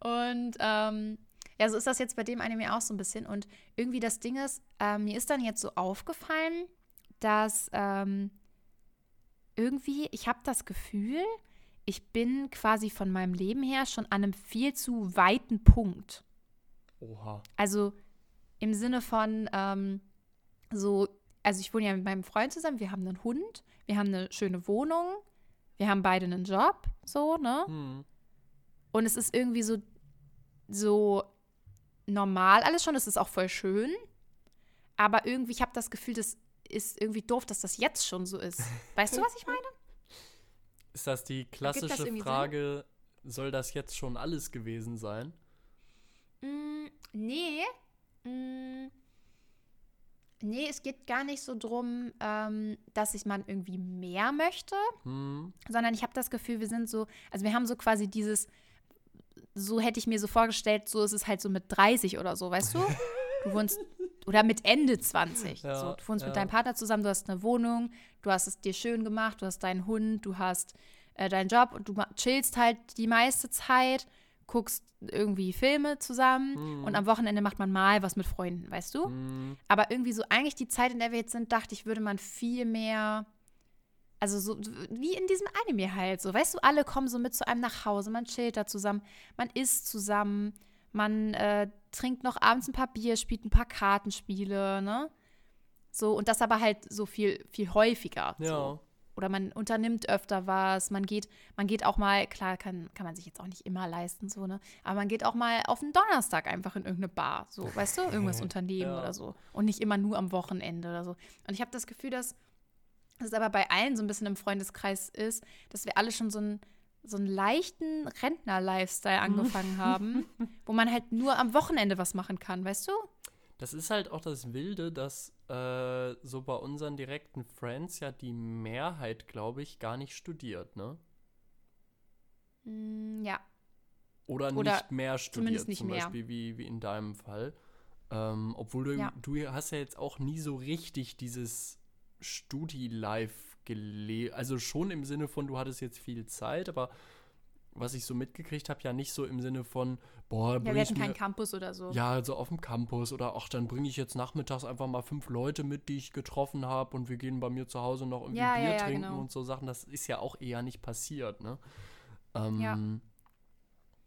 Und ähm, ja, so ist das jetzt bei dem Anime auch so ein bisschen. Und irgendwie das Ding ist, ähm, mir ist dann jetzt so aufgefallen, dass ähm, irgendwie, ich habe das Gefühl, ich bin quasi von meinem Leben her schon an einem viel zu weiten Punkt. Oha. Also im Sinne von ähm, so, also ich wohne ja mit meinem Freund zusammen, wir haben einen Hund, wir haben eine schöne Wohnung, wir haben beide einen Job, so, ne? Hm. Und es ist irgendwie so, so normal alles schon, es ist auch voll schön, aber irgendwie, ich habe das Gefühl, das ist irgendwie doof, dass das jetzt schon so ist. [laughs] Weißt du, was ich meine? Ist das die das klassische Sinn? Frage, soll das jetzt schon alles gewesen sein? Mm, nee. Mm, nee, es geht gar nicht so drum, ähm, dass ich man irgendwie mehr möchte, Hm. sondern ich habe das Gefühl, wir sind so, also wir haben so quasi dieses, so hätte ich mir so vorgestellt, so ist es halt so mit 30 oder so, weißt du? Du wohnst, oder mit Ende 20. Ja, so, du wohnst ja. mit deinem Partner zusammen, du hast eine Wohnung, du hast es dir schön gemacht, du hast deinen Hund, du hast äh, deinen Job und du chillst halt die meiste Zeit, guckst irgendwie Filme zusammen Mhm. und am Wochenende macht man mal was mit Freunden, weißt du? Hm. Aber irgendwie so eigentlich die Zeit, in der wir jetzt sind, dachte ich, würde man viel mehr, also so wie in diesem Anime halt, so, weißt du, alle kommen so mit zu einem nach Hause, man chillt da zusammen, man isst zusammen, man äh, trinkt noch abends ein paar Bier, spielt ein paar Kartenspiele, ne? So, und das aber halt so viel, viel häufiger. Ja. So. Oder man unternimmt öfter was, man geht, man geht auch mal, klar, kann, kann man sich jetzt auch nicht immer leisten, so, ne? Aber man geht auch mal auf einen Donnerstag einfach in irgendeine Bar, so, weißt du, irgendwas [laughs] unternehmen Ja. oder so. Und nicht immer nur am Wochenende oder so. Und ich habe das Gefühl, dass es aber bei allen so ein bisschen im Freundeskreis ist, dass wir alle schon so einen, so einen leichten Rentner-Lifestyle angefangen haben, [laughs] wo man halt nur am Wochenende was machen kann, weißt du? Das ist halt auch das Wilde, dass äh, so bei unseren direkten Friends ja die Mehrheit, glaube ich, gar nicht studiert, ne? Mm, ja. Oder, Oder nicht mehr studiert, zumindest nicht zum mehr. Beispiel wie, wie in deinem Fall. Ähm, obwohl du, Ja. du hast ja jetzt auch nie so richtig dieses Studi-Life gelebt. Also schon im Sinne von, du hattest jetzt viel Zeit, aber was ich so mitgekriegt habe, ja nicht so im Sinne von, boah, Ja, wir hatten mir, keinen Campus oder so. ja, so auf dem Campus oder ach, dann bringe ich jetzt nachmittags einfach mal fünf Leute mit, die ich getroffen habe und wir gehen bei mir zu Hause noch irgendwie Ja, Bier ja, trinken genau. und so Sachen. Das ist ja auch eher nicht passiert, ne? Ähm.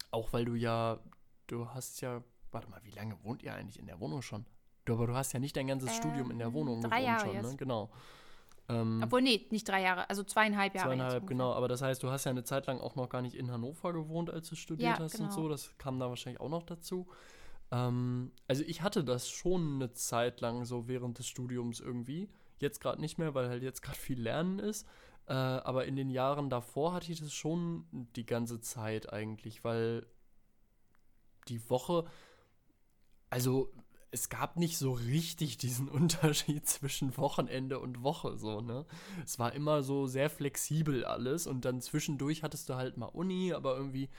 Auch weil du ja, du hast ja, warte mal, wie lange wohnt ihr eigentlich in der Wohnung schon? Aber du hast ja nicht dein ganzes Studium in der Ähm, Wohnung drei gewohnt Jahre schon, ne? jetzt. Genau. Ähm, Obwohl, nee, nicht drei Jahre, also zweieinhalb Jahre. Zweieinhalb, genau. Aber das heißt, du hast ja eine Zeit lang auch noch gar nicht in Hannover gewohnt, als du studiert Ja, hast und genau. so. Das kam da wahrscheinlich auch noch dazu. Ähm, also ich hatte das schon eine Zeit lang so während des Studiums irgendwie. Jetzt gerade nicht mehr, weil halt jetzt gerade viel Lernen ist. Äh, aber in den Jahren davor hatte ich das schon die ganze Zeit eigentlich, weil die Woche, also es gab nicht so richtig diesen [laughs] Unterschied zwischen Wochenende und Woche, so, ne? Es war immer so sehr flexibel alles und dann zwischendurch hattest du halt mal Uni, aber irgendwie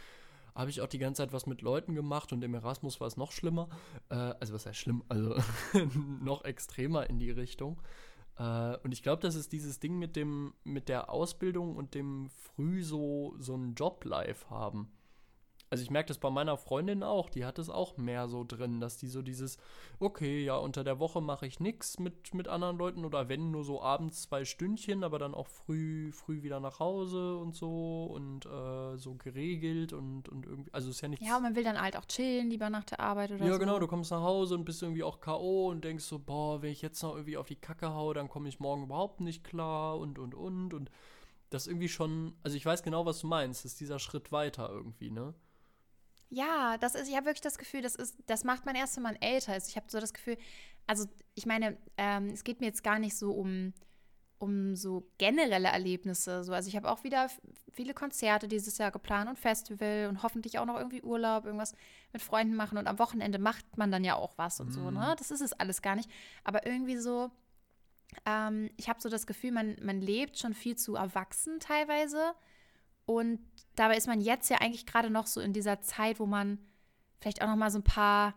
habe ich auch die ganze Zeit was mit Leuten gemacht und im Erasmus war es noch schlimmer. Äh, also was heißt schlimm? Also [laughs] noch extremer in die Richtung. Äh, und ich glaube, das ist dieses Ding mit dem, mit der Ausbildung und dem früh so, so ein Job-Life haben. Also ich merke das bei meiner Freundin auch, die hat es auch mehr so drin, dass die so dieses, okay, ja, unter der Woche mache ich nichts mit, mit anderen Leuten oder wenn nur so abends zwei Stündchen, aber dann auch früh, früh wieder nach Hause und so und äh, so geregelt und, und irgendwie, also ist ja nichts. Ja, und man will dann halt auch chillen, lieber nach der Arbeit oder Ja, so. genau, du kommst nach Hause und bist irgendwie auch K.O. und denkst so, boah, wenn ich jetzt noch irgendwie auf die Kacke hau, dann komme ich morgen überhaupt nicht klar und und und und das irgendwie schon, also ich weiß genau, was du meinst, ist dieser Schritt weiter irgendwie, ne? Ja, das ist, ich habe wirklich das Gefühl, das ist, das macht man erst, wenn man älter ist. Ich habe so das Gefühl, also ich meine, ähm, es geht mir jetzt gar nicht so um, um so generelle Erlebnisse. So. Also ich habe auch wieder viele Konzerte dieses Jahr geplant und Festival und hoffentlich auch noch irgendwie Urlaub, irgendwas mit Freunden machen und am Wochenende macht man dann ja auch was und so, ne? Das ist es alles gar nicht. Aber irgendwie so, ähm, ich habe so das Gefühl, man, man lebt schon viel zu erwachsen teilweise. Und dabei ist man jetzt ja eigentlich gerade noch so in dieser Zeit, wo man vielleicht auch noch mal so ein paar,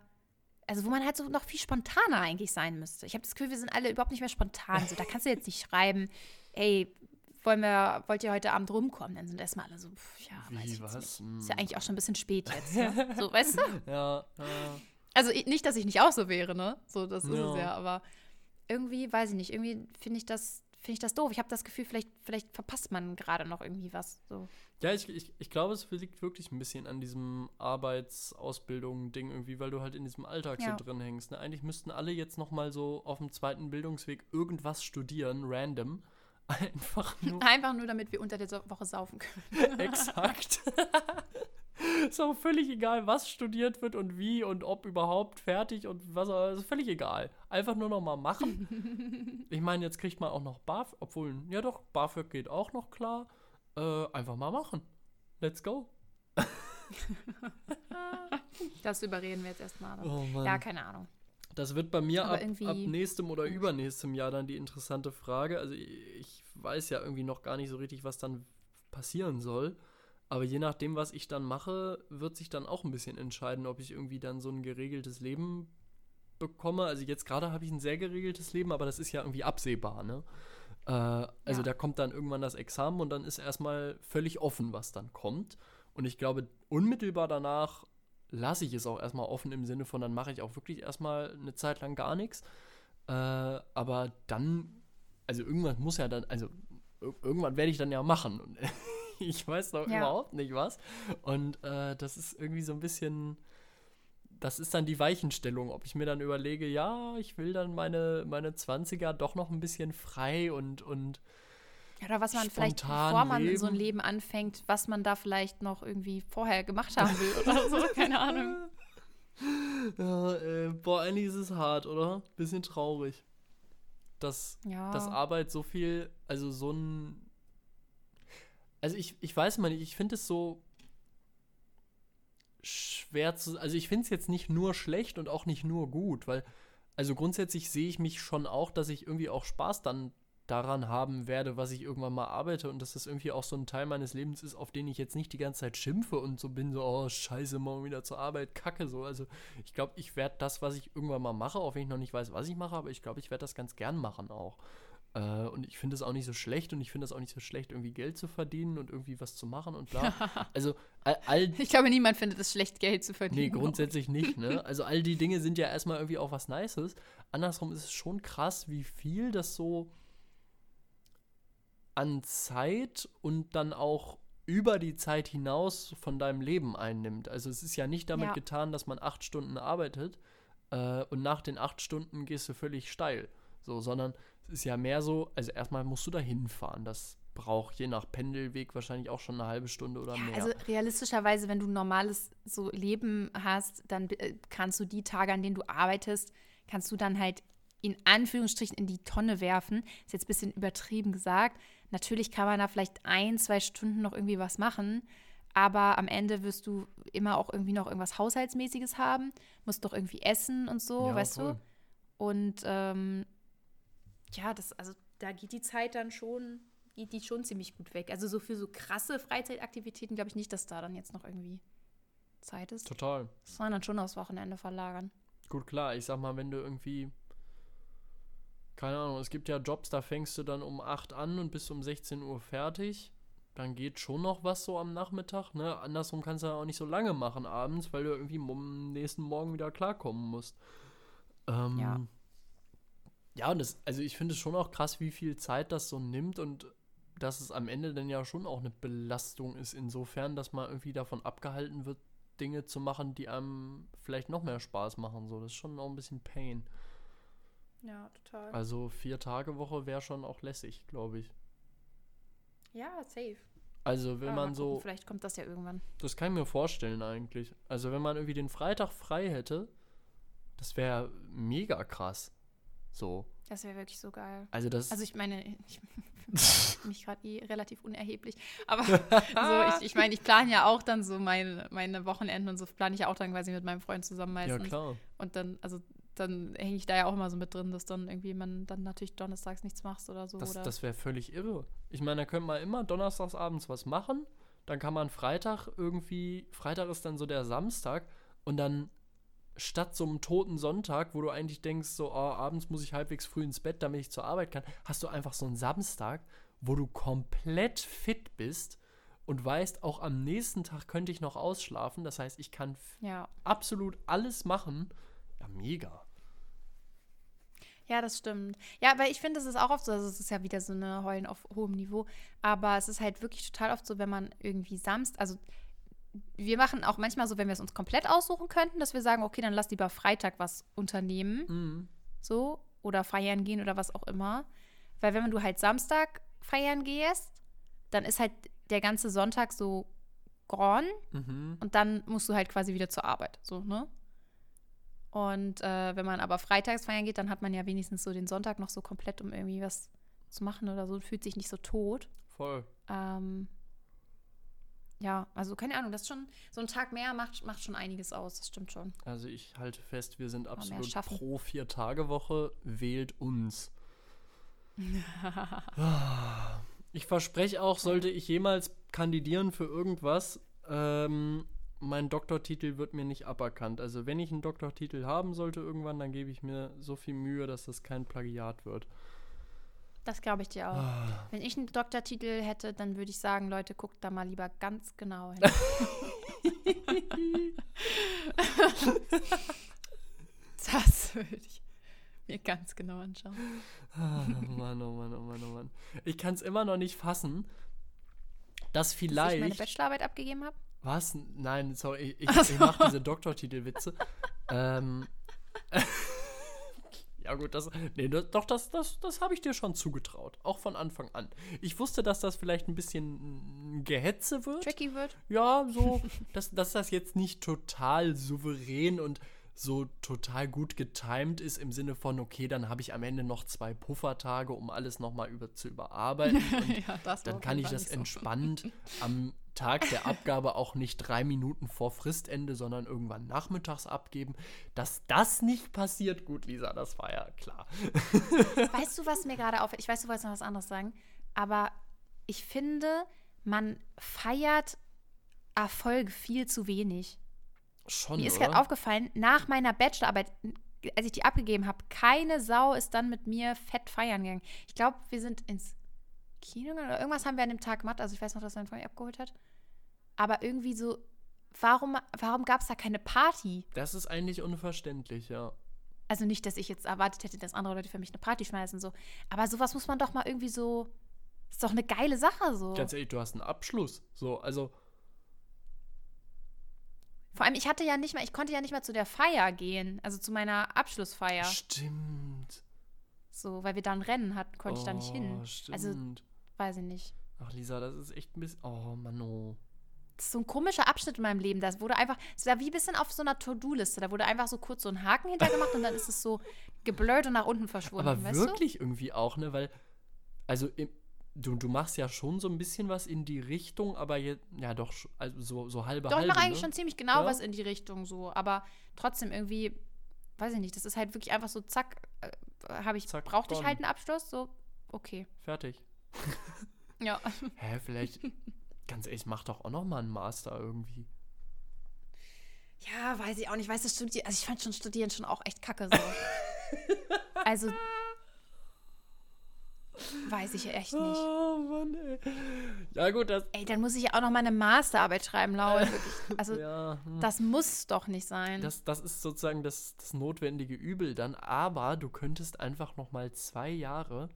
also wo man halt so noch viel spontaner eigentlich sein müsste. Ich habe das Gefühl, wir sind alle überhaupt nicht mehr spontan. So, da kannst du jetzt nicht schreiben, ey, wollen wir, wollt ihr heute Abend rumkommen? Dann sind erstmal alle so, pff, ja, weiß ich Wie, was? nicht. Hm. Ist ja eigentlich auch schon ein bisschen spät jetzt. Ne? [laughs] So, weißt du? Ja, ja. Also ich- nicht, dass ich nicht auch so wäre, ne? So, das ist Ja. es ja, aber irgendwie, weiß ich nicht, irgendwie finde ich das, finde ich das doof. Ich habe das Gefühl, vielleicht, vielleicht verpasst man gerade noch irgendwie was. So. Ja, ich, ich, ich glaube, es liegt wirklich ein bisschen an diesem Arbeitsausbildung-Ding irgendwie, weil du halt in diesem Alltag Ja. so drin hängst. Ne? Eigentlich müssten alle jetzt noch mal so auf dem zweiten Bildungsweg irgendwas studieren, random. [laughs] Einfach nur Einfach nur, damit wir unter der Woche saufen können. exakt. [laughs] ist auch völlig egal, was studiert wird und wie und ob überhaupt fertig und was, ist völlig egal. Einfach nur noch mal machen. [laughs] ich meine, jetzt kriegt man auch noch BAföG, obwohl, ja doch, BAföG geht auch noch klar. Äh, einfach mal machen. Let's go. [laughs] Das überreden wir jetzt erstmal. Oh. Ja, keine Ahnung. Das wird bei mir ab, ab nächstem oder übernächstem Jahr dann die interessante Frage. Also ich weiß ja irgendwie noch gar nicht so richtig, was dann passieren soll. Aber je nachdem, was ich dann mache, wird sich dann auch ein bisschen entscheiden, ob ich irgendwie dann so ein geregeltes Leben bekomme. Also jetzt gerade habe ich ein sehr geregeltes Leben, aber das ist ja irgendwie absehbar, ne? Äh, also Ja. da kommt dann irgendwann das Examen und dann ist erstmal völlig offen, was dann kommt. Und ich glaube, unmittelbar danach lasse ich es auch erstmal offen im Sinne von, dann mache ich auch wirklich erstmal eine Zeit lang gar nichts. Äh, aber dann, also irgendwann muss ja dann, also ir- irgendwann werde ich dann ja machen. Und [laughs] [laughs] ich weiß noch Ja. überhaupt nicht was. Und äh, das ist irgendwie so ein bisschen, das ist dann die Weichenstellung, ob ich mir dann überlege, ja, ich will dann meine, meine 20er doch noch ein bisschen frei und, und Oder was man vielleicht, bevor man leben. so ein Leben anfängt, was man da vielleicht noch irgendwie vorher gemacht haben will oder so, [laughs] keine Ahnung. [laughs] Ja, äh, boah, eigentlich ist es hart, oder? Bisschen traurig. Dass, Ja. dass Arbeit so viel, also so ein. Also ich, ich weiß mal nicht, ich finde es so schwer zu. Also ich finde es jetzt nicht nur schlecht und auch nicht nur gut, weil, also grundsätzlich sehe ich mich schon auch, dass ich irgendwie auch Spaß dann daran haben werde, was ich irgendwann mal arbeite und dass das irgendwie auch so ein Teil meines Lebens ist, auf den ich jetzt nicht die ganze Zeit schimpfe und so bin, so, oh, scheiße, morgen wieder zur Arbeit, kacke, so. Also ich glaube, ich werde das, was ich irgendwann mal mache, auch wenn ich noch nicht weiß, was ich mache, aber ich glaube, ich werde das ganz gern machen auch. Äh, und ich finde es auch nicht so schlecht und ich finde es auch nicht so schlecht, irgendwie Geld zu verdienen und irgendwie was zu machen und bla. [laughs] Also all, all Ich glaube, niemand findet es schlecht, Geld zu Nee, verdienen. grundsätzlich nicht, ne? Also all die Dinge sind ja erstmal irgendwie auch was Nices. Andersrum ist es schon krass, wie viel das so an Zeit und dann auch über die Zeit hinaus von deinem Leben einnimmt. Also es ist ja nicht damit Ja. getan, dass man acht Stunden arbeitet äh, und nach den acht Stunden gehst du völlig steil. So, sondern ist ja mehr so, also erstmal musst du da hinfahren. Das braucht je nach Pendelweg wahrscheinlich auch schon eine halbe Stunde oder mehr. Also realistischerweise, wenn du ein normales so Leben hast, dann äh, kannst du die Tage, an denen du arbeitest, kannst du dann halt in Anführungsstrichen in die Tonne werfen. Ist jetzt ein bisschen übertrieben gesagt. Natürlich kann man da vielleicht ein, zwei Stunden noch irgendwie was machen, aber am Ende wirst du immer auch irgendwie noch irgendwas Haushaltsmäßiges haben, musst doch irgendwie essen und so, Ja, weißt voll. du? Und ähm, ja, das, also da geht die Zeit dann schon, geht die schon ziemlich gut weg. Also so für so krasse Freizeitaktivitäten glaube ich nicht, dass da dann jetzt noch irgendwie Zeit ist. Total. Das soll man dann schon aufs Wochenende verlagern. Gut, klar, ich sag mal, wenn du irgendwie, keine Ahnung, es gibt ja Jobs, da fängst du dann um 8 an und bist um 16 Uhr fertig. Dann geht schon noch was so am Nachmittag, ne? Andersrum kannst du ja auch nicht so lange machen abends, weil du irgendwie am nächsten Morgen wieder klarkommen musst. Ähm, Ja. Ja, und das, also ich finde es schon auch krass, wie viel Zeit das so nimmt und dass es am Ende dann ja schon auch eine Belastung ist, insofern, dass man irgendwie davon abgehalten wird, Dinge zu machen, die einem vielleicht noch mehr Spaß machen. So, das ist schon auch ein bisschen Pain. Ja, total. Also vier Tage Woche wäre schon auch lässig, glaube ich. ja, safe. Also wenn mal man so, Vielleicht kommt das ja irgendwann. das kann ich mir vorstellen eigentlich. Also wenn man irgendwie den Freitag frei hätte, das wäre mega krass. So, Das wäre wirklich so geil. also das. Also ich meine, ich fühle [laughs] mich gerade eh relativ unerheblich. Aber [laughs] so, ich, ich meine, ich plane ja auch dann so meine, meine Wochenenden und so plane ich ja auch dann quasi mit meinem Freund zusammen ja meistens. klar. Und dann, also dann hänge ich da ja auch immer so mit drin, dass dann irgendwie man dann natürlich donnerstags nichts machst oder so. Das, oder das wäre völlig irre. Ich meine, da könnte man immer donnerstags abends was machen. Dann kann man Freitag irgendwie, Freitag ist dann so der Samstag und dann statt so einem toten Sonntag, wo du eigentlich denkst, so, oh, abends muss ich halbwegs früh ins Bett, damit ich zur Arbeit kann, hast du einfach so einen Samstag, wo du komplett fit bist und weißt, auch am nächsten Tag könnte ich noch ausschlafen. Das heißt, ich kann ja. absolut alles machen. Ja, mega. Ja, das stimmt. Ja, aber ich finde, es ist auch oft so, also es ist ja wieder so eine Heulen auf hohem Niveau, aber es ist halt wirklich total oft so, wenn man irgendwie Samstag, also wir machen auch manchmal so, wenn wir es uns komplett aussuchen könnten, dass wir sagen, okay, dann lass lieber Freitag was unternehmen, Mhm. so, oder feiern gehen oder was auch immer. Weil wenn du halt Samstag feiern gehst, dann ist halt der ganze Sonntag so gone Mhm. und dann musst du halt quasi wieder zur Arbeit, so, ne? Und äh, wenn man aber freitags feiern geht, dann hat man ja wenigstens so den Sonntag noch so komplett, um irgendwie was zu machen oder so, und fühlt sich nicht so tot. Voll. Ähm, ja, also keine Ahnung, das ist schon, so ein Tag mehr macht, macht schon einiges aus, das stimmt schon. Also ich halte fest, wir sind absolut pro Vier-Tage-Woche. Wählt uns. [laughs] Ich verspreche auch, sollte ich jemals kandidieren für irgendwas, ähm, mein Doktortitel wird mir nicht aberkannt. Also wenn ich einen Doktortitel haben sollte irgendwann, dann gebe ich mir so viel Mühe, dass das kein Plagiat wird. Das glaube ich dir auch. Wenn ich einen Doktortitel hätte, dann würde ich sagen, Leute, guckt da mal lieber ganz genau hin. [laughs] das würde ich mir ganz genau anschauen. Ah, Mann, oh Mann, oh Mann, oh Mann. Ich kann es immer noch nicht fassen, dass Dass ich meine vielleicht. Bachelorarbeit abgegeben habe. Was? Nein, sorry, ich, ich, ich mache diese Doktortitelwitze. ähm. [laughs] ja gut, das, nee, das, doch, das, das, das habe ich dir schon zugetraut, auch von Anfang an. Ich wusste, dass das vielleicht ein bisschen Gehetze wird. Tricky wird. Ja, so, [laughs] dass, dass das jetzt nicht total souverän und so total gut getimed ist im Sinne von, okay, dann habe ich am Ende noch zwei Puffertage, um alles nochmal über, zu überarbeiten. [laughs] ja, das dann kann ich das nicht entspannt am Tag der Abgabe auch nicht drei Minuten vor Fristende, sondern irgendwann nachmittags abgeben. Dass das nicht passiert, gut, Lisa, das war ja klar. So. [laughs] Weißt du, was mir gerade auffällt? Ich weiß, du wolltest noch was anderes sagen, aber ich finde, man feiert Erfolg viel zu wenig. Schon, Mir ist gerade aufgefallen, nach meiner Bachelorarbeit, als ich die abgegeben habe, keine Sau ist dann mit mir fett feiern gegangen. Ich glaube, wir sind ins Kino gegangen oder irgendwas haben wir an dem Tag gemacht. Also ich weiß noch, dass mein Freund mich abgeholt hat. Aber irgendwie so, warum, warum gab es da keine Party? Das ist eigentlich unverständlich, ja. Also nicht, dass ich jetzt erwartet hätte, dass andere Leute für mich eine Party schmeißen, so. Aber sowas muss man doch mal irgendwie so. Ist doch eine geile Sache, so. Ganz ehrlich, du hast einen Abschluss. So, also, Vor allem, ich hatte ja nicht mal, ich konnte ja nicht mal zu der Feier gehen, also zu meiner Abschlussfeier. stimmt. So, weil wir da ein Rennen hatten, konnte ich da nicht hin. Oh, Stimmt. Also, weiß ich nicht. Ach, Lisa, das ist echt ein bisschen. Oh, Mann, oh. Das ist so ein komischer Abschnitt in meinem Leben. Das wurde einfach, es war wie ein bisschen auf so einer To-Do-Liste. Da wurde einfach so kurz so ein Haken hintergemacht und dann ist es so geblurrt und nach unten verschwunden. Aber wirklich irgendwie auch, ne? Weil, also, im, du, du machst ja schon so ein bisschen was in die Richtung, aber jetzt, ja doch, also so, so halbe? Doch, ich halbe, mache eigentlich ne? schon ziemlich genau Ja. was in die Richtung so. Aber trotzdem irgendwie, weiß ich nicht, das ist halt wirklich einfach so, zack, äh, habe ich, Zack, brauchte ich done. halt einen Abschluss, so, okay. Fertig. Ja. [laughs] Hä, vielleicht, ganz ehrlich, mach doch auch noch mal einen Master irgendwie. Ja, weiß ich auch nicht. Weißt du, Studi also ich fand schon Studieren schon auch echt kacke so. [laughs] also, weiß ich echt nicht. Oh, Mann, ey. Ja, gut, das. Ey, dann muss ich ja auch noch meine Masterarbeit schreiben, Laura. [laughs] Also, Ja, hm. das muss doch nicht sein. Das, das ist sozusagen das, das notwendige Übel dann, aber du könntest einfach noch mal zwei Jahre,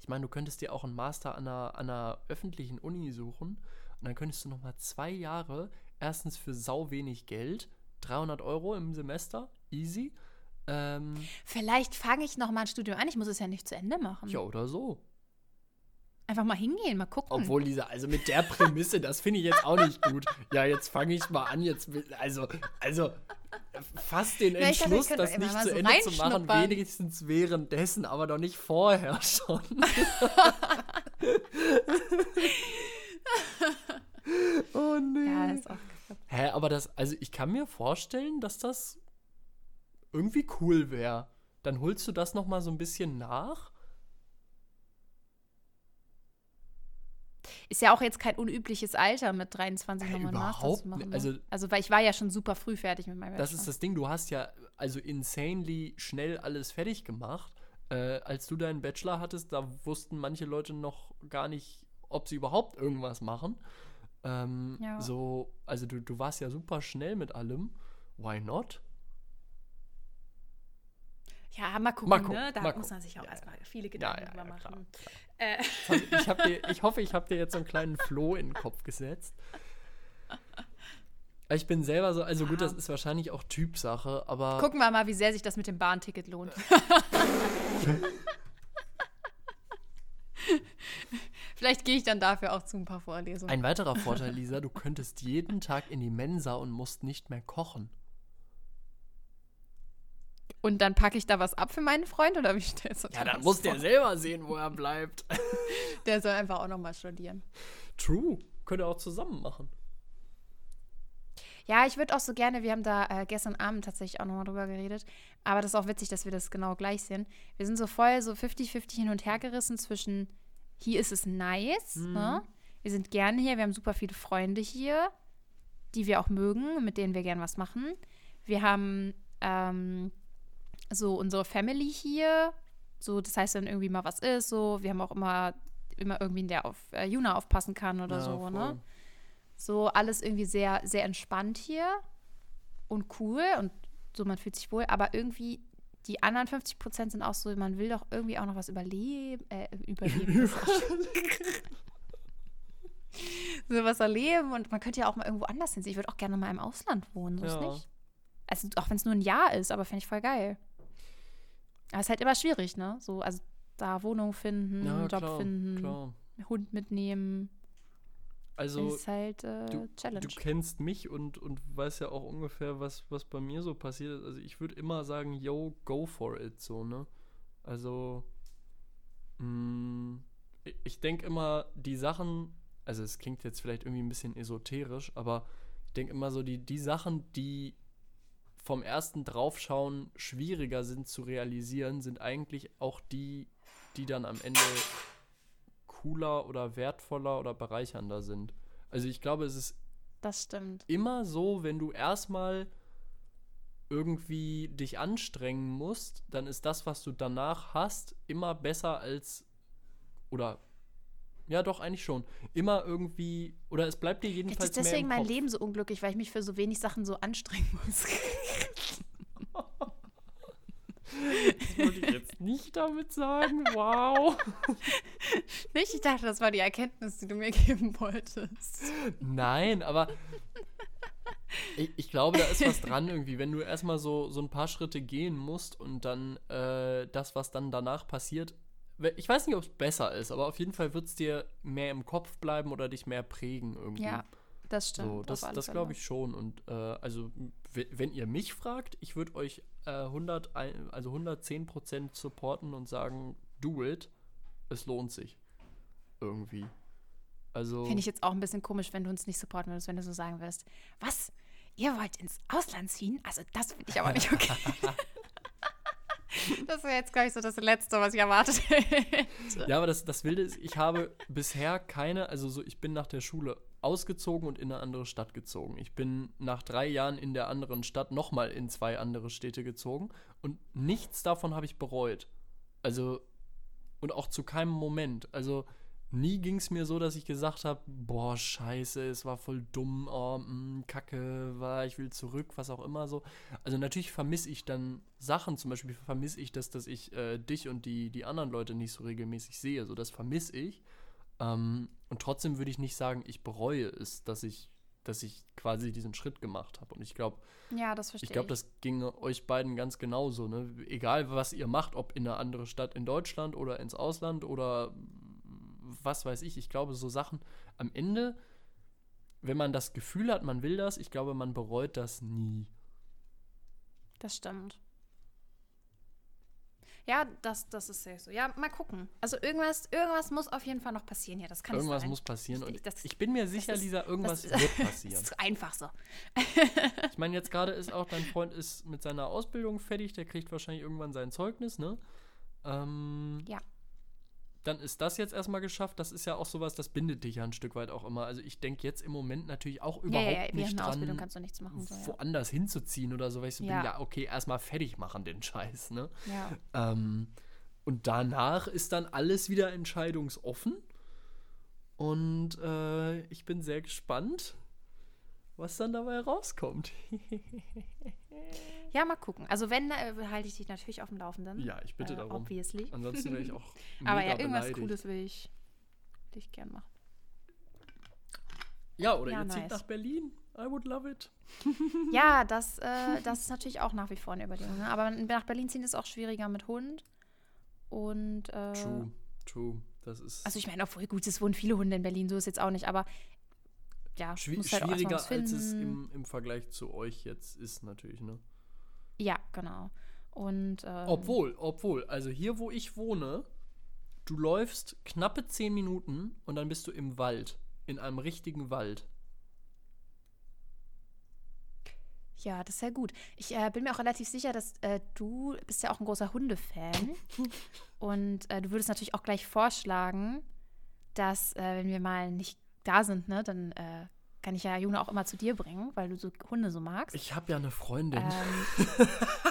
ich meine, du könntest dir auch einen Master an einer, an einer öffentlichen Uni suchen und dann könntest du noch mal zwei Jahre, erstens für sau wenig Geld, 300 Euro im Semester, easy, ähm, Vielleicht fange ich noch mal ein Studium an. Ich muss es ja nicht zu Ende machen. ja oder so. Einfach mal hingehen, mal gucken. Obwohl, Lisa, also mit der Prämisse, das finde ich jetzt auch nicht gut. Ja, jetzt fange ich mal an, jetzt, also, also, fast den Ja, dachte, Entschluss, könnte das nicht zu so Ende zu machen, wenigstens währenddessen, aber doch nicht vorher schon. [laughs] oh nee. ja, ist auch. Hä, aber das, also ich kann mir vorstellen, dass das irgendwie cool wäre. Dann holst du das noch mal so ein bisschen nach. Ist ja auch jetzt kein unübliches Alter, mit 23 Äh, nochmal einen Master zu machen. ne? Also- also, weil ich war ja schon super früh fertig mit meinem Das Bachelor. ist das Ding, du hast ja also insanely schnell alles fertig gemacht. Äh, als du deinen Bachelor hattest, da wussten manche Leute noch gar nicht, ob sie überhaupt irgendwas machen. Ähm, Ja. So, also du, du warst ja super schnell mit allem. Why not? Ja, mal gucken, Mal gucken, ne? Da mal muss man sich auch Ja, erstmal viele Gedanken ja, drüber ja, klar, machen. klar. Äh, [laughs] ich, dir, ich hoffe, ich habe dir jetzt so einen kleinen Floh in den Kopf gesetzt. [laughs] Ich bin selber so, also gut, das ist wahrscheinlich auch Typsache, aber gucken wir mal, wie sehr sich das mit dem Bahnticket lohnt. [laughs] Vielleicht gehe ich dann dafür auch zu ein paar Vorlesungen. ein weiterer Vorteil, Lisa, du könntest jeden Tag in die Mensa und musst nicht mehr kochen. Und dann packe ich da was ab für meinen Freund oder wie stellst du dir Ja, dann das muss vor? der selber sehen, wo er bleibt. [laughs] Der soll einfach auch nochmal studieren. True. Könnt ihr auch zusammen machen. Ja, ich würde auch so gerne, wir haben da äh, gestern Abend tatsächlich auch nochmal drüber geredet, aber das ist auch witzig, dass wir das genau gleich sehen. Wir sind so voll so 50-50 hin und her gerissen zwischen, hier ist es nice, ne? wir sind gerne hier, wir haben super viele Freunde hier, die wir auch mögen, mit denen wir gern was machen. Wir haben ähm, so unsere Family hier, so das heißt, wenn irgendwie mal was ist, so, wir haben auch immer, immer irgendwen, der auf äh, Juna aufpassen kann oder so, ne? So alles irgendwie sehr, sehr entspannt hier und cool und so, man fühlt sich wohl, aber irgendwie die anderen 50 Prozent sind auch so, man will doch irgendwie auch noch was überleben, äh, überleben. [laughs] sowas erleben und man könnte ja auch mal irgendwo anders hinziehen. Ich würde auch gerne mal im Ausland wohnen, so ist Ja. nicht. Also auch wenn es nur ein Jahr ist, aber fände ich voll geil. Aber es ist halt immer schwierig, ne? So, also da Wohnung finden, Ja, Job klar, finden, klar. Hund mitnehmen. Also, ist halt äh, du, Challenge. du kennst mich und, und weißt ja auch ungefähr, was, was bei mir so passiert ist. Also ich würde immer sagen, yo, go for it, so, ne? Also, mh, ich- ich denke immer, die Sachen, also es klingt jetzt vielleicht irgendwie ein bisschen esoterisch, aber ich denke immer so, die, die Sachen, die vom ersten Draufschauen schwieriger sind zu realisieren, sind eigentlich auch die, die dann am Ende cooler oder wertvoller oder bereichernder sind. Also ich glaube, es ist das stimmt. immer so, wenn du erstmal irgendwie dich anstrengen musst, dann ist das, was du danach hast, immer besser als oder ja, doch eigentlich schon. Immer irgendwie oder es bleibt dir Vielleicht jedenfalls ist deswegen mein. Leben so unglücklich, weil ich mich für so wenig Sachen so anstrengen muss. Das wollte ich jetzt nicht damit sagen. Wow. [laughs] Nicht? Ich dachte, das war die Erkenntnis, die du mir geben wolltest. Nein, aber ich, ich glaube, da ist was dran irgendwie, wenn du erstmal so, so ein paar Schritte gehen musst und dann äh, das, was dann danach passiert, ich weiß nicht, ob es besser ist, aber auf jeden Fall wird es dir mehr im Kopf bleiben oder dich mehr prägen irgendwie. Ja, das stimmt. so, das das glaube ich schon. Und äh, also, wenn ihr mich fragt, ich würde euch äh, 100, ein- also 110% supporten und sagen, do it. Es lohnt sich. Irgendwie. Also. Finde ich jetzt auch ein bisschen komisch, wenn du uns nicht supporten würdest, wenn du so sagen würdest, was? Ihr wollt ins Ausland ziehen? Also das finde ich aber nicht [laughs] okay. [laughs] das wäre jetzt, glaube ich, so das Letzte, was ich erwartet hätte. Ja, aber das, das Wilde ist, ich habe bisher keine, also so, ich bin nach der Schule ausgezogen und in eine andere Stadt gezogen. Ich bin nach drei Jahren in der anderen Stadt nochmal in zwei andere Städte gezogen und nichts davon habe ich bereut. Also, und auch zu keinem Moment. Also, nie ging es mir so, dass ich gesagt habe, boah, scheiße, es war voll dumm, oh, mh, kacke, war, ich will zurück, was auch immer so. Also natürlich vermisse ich dann Sachen, zum Beispiel vermisse ich das, dass ich äh, dich und die, die anderen Leute nicht so regelmäßig sehe. So, das vermisse ich. Ähm, und trotzdem würde ich nicht sagen, ich bereue es, dass ich, dass ich quasi diesen Schritt gemacht habe. Und ich glaube, Ja, das verstehe ich glaube, das ginge euch beiden ganz genauso. Ne? Egal, was ihr macht, ob in eine andere Stadt in Deutschland oder ins Ausland oder was weiß ich. Ich glaube, so Sachen am Ende, wenn man das Gefühl hat, man will das, ich glaube, man bereut das nie. Das stimmt. Ja, das, das ist safe so. Ja, mal gucken. Also irgendwas, irgendwas muss auf jeden Fall noch passieren. Ja, das kann Irgendwas sein. muss passieren. Ich- Und das- ich bin mir sicher, ist- Lisa, irgendwas das- wird [laughs] Das passieren. ist einfach so. [laughs] Ich meine, jetzt gerade ist auch dein Freund ist mit seiner Ausbildung fertig, der kriegt wahrscheinlich irgendwann sein Zeugnis, ne? Ähm, Ja. Dann ist das jetzt erstmal geschafft. Das ist ja auch sowas, das bindet dich ja ein Stück weit auch immer. Also ich denke jetzt im Moment natürlich auch Ja, überhaupt ja, ja, während nicht dran, kannst du nichts machen. So, ja. woanders hinzuziehen oder so, weil ich so Ja. bin, ja, okay, erstmal fertig machen den Scheiß, ne? ja. Ähm, und danach ist dann alles wieder entscheidungsoffen. Und äh, ich bin sehr gespannt, was dann dabei rauskommt. [laughs] ja, mal gucken. Also wenn, äh, halte ich dich natürlich auf dem Laufenden. ja, ich bitte äh, darum. Obviously. Ansonsten wäre ich auch. [laughs] Aber ja, irgendwas beleidigt. Cooles will ich, will ich gern machen. Ja, oder Ja, ihr zieht nice. nach Berlin. I would love it. [laughs] Ja, das, äh, das ist natürlich auch nach wie vor eine Überlegung. Ne? Aber nach Berlin ziehen ist auch schwieriger mit Hund. Und äh, True, true. Das ist also ich meine, obwohl gut, es wohnen viele Hunde in Berlin, so ist jetzt auch nicht, aber ja, schwi halt schwieriger, als es im, im Vergleich zu euch jetzt ist, natürlich, ne? Ja, genau. Und ähm, Obwohl, obwohl, also hier, wo ich wohne, du läufst knappe zehn Minuten und dann bist du im Wald. In einem richtigen Wald. Ja, das ist ja gut. Ich äh, bin mir auch relativ sicher, dass äh, du bist ja auch ein großer Hundefan. [laughs] und äh, du würdest natürlich auch gleich vorschlagen, dass, äh, wenn wir mal nicht da sind, ne, dann äh, kann ich ja Juna auch immer zu dir bringen, weil du so Hunde so magst. Ich habe ja eine Freundin Ähm,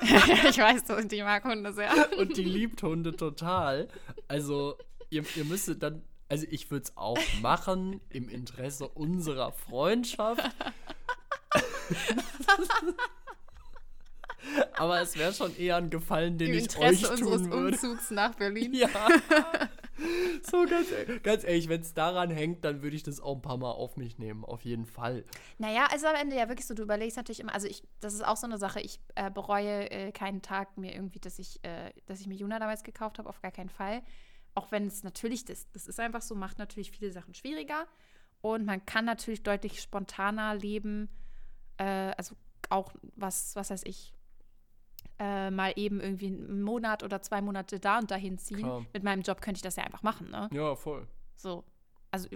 [laughs] ich weiß, du, die mag Hunde sehr. [laughs] und die liebt Hunde total. Also, ihr, ihr müsstet dann, also ich würde es auch machen im Interesse unserer Freundschaft. [laughs] Aber es wäre schon eher ein Gefallen, den Im ich Interesse euch unseres tun würde. Umzugs nach Berlin. Ja. [laughs] so ganz, ganz ehrlich, wenn es daran hängt, dann würde ich das auch ein paar Mal auf mich nehmen, auf jeden Fall. Naja, also am Ende ja wirklich so, du überlegst natürlich immer, also ich, das ist auch so eine Sache, ich äh, bereue äh, keinen Tag mir irgendwie, dass ich, äh, dass ich mir Juna damals gekauft habe, auf gar keinen Fall. Auch wenn es natürlich, das, das ist einfach so, macht natürlich viele Sachen schwieriger. Und man kann natürlich deutlich spontaner leben. Äh, also auch was, was weiß ich, äh, mal eben irgendwie einen Monat oder zwei Monate da und dahin ziehen. Klar. Mit meinem Job könnte ich das ja einfach machen, ne? Ja, voll. So. Also,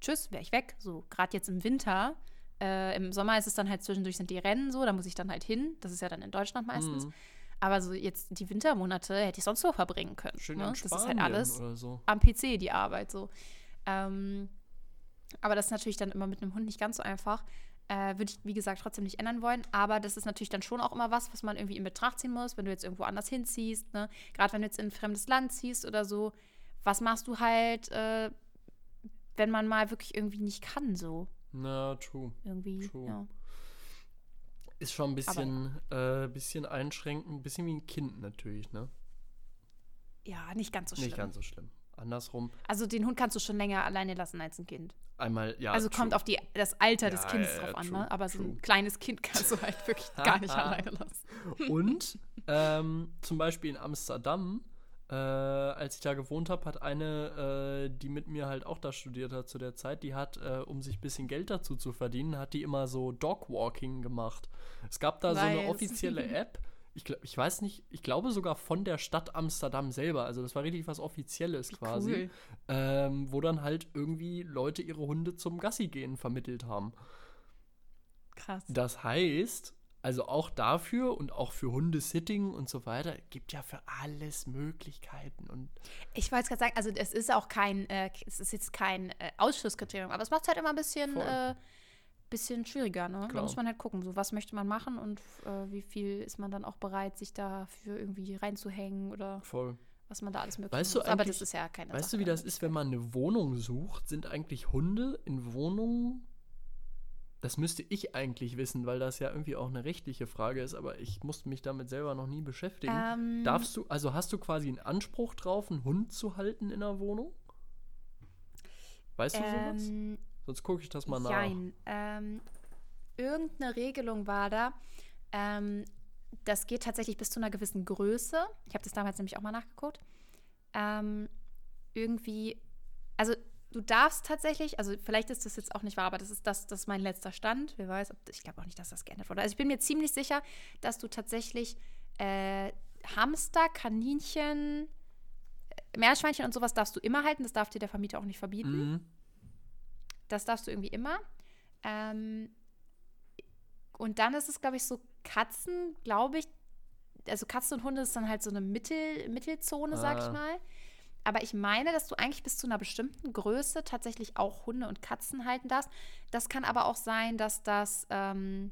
tschüss, wäre ich weg. So, gerade jetzt im Winter. Äh, Im Sommer ist es dann halt zwischendurch sind die Rennen so, da muss ich dann halt hin. Das ist ja dann in Deutschland meistens. Mhm. Aber so jetzt die Wintermonate hätte ich sonst so verbringen können. Schön ne? Das ist halt alles so. am PC, die Arbeit so. Ähm, aber das ist natürlich dann immer mit einem Hund nicht ganz so einfach. Äh, Würde ich, wie gesagt, trotzdem nicht ändern wollen. Aber das ist natürlich dann schon auch immer was, was man irgendwie in Betracht ziehen muss, wenn du jetzt irgendwo anders hinziehst. Ne? Gerade wenn du jetzt in ein fremdes Land ziehst oder so. Was machst du halt, äh, wenn man mal wirklich irgendwie nicht kann, so? Na, true. Irgendwie. True. Ja. Ist schon ein bisschen, äh, bisschen einschränkend, ein bisschen wie ein Kind natürlich, ne? ja, nicht ganz so schlimm. Nicht ganz so schlimm. Andersrum, Also den Hund kannst du schon länger alleine lassen als ein Kind. einmal, ja. also kommt true. auf die, das Alter des Ja, Kindes ja, drauf an, true, ne? Aber so true. ein kleines Kind [laughs] kannst du halt wirklich [laughs] gar nicht alleine lassen. Und [laughs] ähm, zum Beispiel in Amsterdam, äh, als ich da gewohnt habe, hat eine, äh, die mit mir halt auch da studiert hat zu der Zeit, die hat, äh, um sich ein bisschen Geld dazu zu verdienen, hat die immer so Dogwalking gemacht. Es gab da so eine Nice. offizielle App. Ich, glaub, ich weiß nicht, ich glaube sogar von der Stadt Amsterdam selber. Also das war richtig was Offizielles quasi. Cool. Ähm, wo dann halt irgendwie Leute ihre Hunde zum Gassi gehen vermittelt haben. Krass. Das heißt, also auch dafür und auch für Hundesitting und so weiter, gibt ja für alles Möglichkeiten. Und Ich wollte es gerade sagen, also es ist auch kein, äh, es ist jetzt kein äh, Ausschlusskriterium, aber es macht es halt immer ein bisschen, äh, bisschen schwieriger, ne? Da Klar. muss man halt gucken, so was möchte man machen und äh, wie viel ist man dann auch bereit, sich dafür irgendwie reinzuhängen oder voll. was man da alles möglich Weißt du muss. Aber eigentlich- das ist ja keine Weißt Sache. du, wie das ist, wenn man eine Wohnung sucht? Sind eigentlich Hunde in Wohnungen? Das müsste ich eigentlich wissen, weil das ja irgendwie auch eine rechtliche Frage ist, aber ich musste mich damit selber noch nie beschäftigen. Ähm, Darfst du, also hast du quasi einen Anspruch drauf, einen Hund zu halten in der Wohnung? Weißt du sowas? Sonst gucke ich das mal nach. Jein. Ähm, irgendeine Regelung war da. Ähm, das geht tatsächlich bis zu einer gewissen Größe. Ich habe das damals nämlich auch mal nachgeguckt. Ähm, irgendwie, also du darfst tatsächlich, also vielleicht ist das jetzt auch nicht wahr, aber das ist das, das ist mein letzter Stand. Wer weiß, ob, ich glaube auch nicht, dass das geändert wurde. Also ich bin mir ziemlich sicher, dass du tatsächlich äh, Hamster, Kaninchen, äh, Meerschweinchen und sowas darfst du immer halten. Das darf dir der Vermieter auch nicht verbieten. Mhm. Das darfst du irgendwie immer. Ähm, und dann ist es, glaube ich, so Katzen, glaube ich. Also Katzen und Hunde ist dann halt so eine Mittel, Mittelzone, sag ich Ah. mal. Aber ich meine, dass du eigentlich bis zu einer bestimmten Größe tatsächlich auch Hunde und Katzen halten darfst. Das kann aber auch sein, dass das ähm,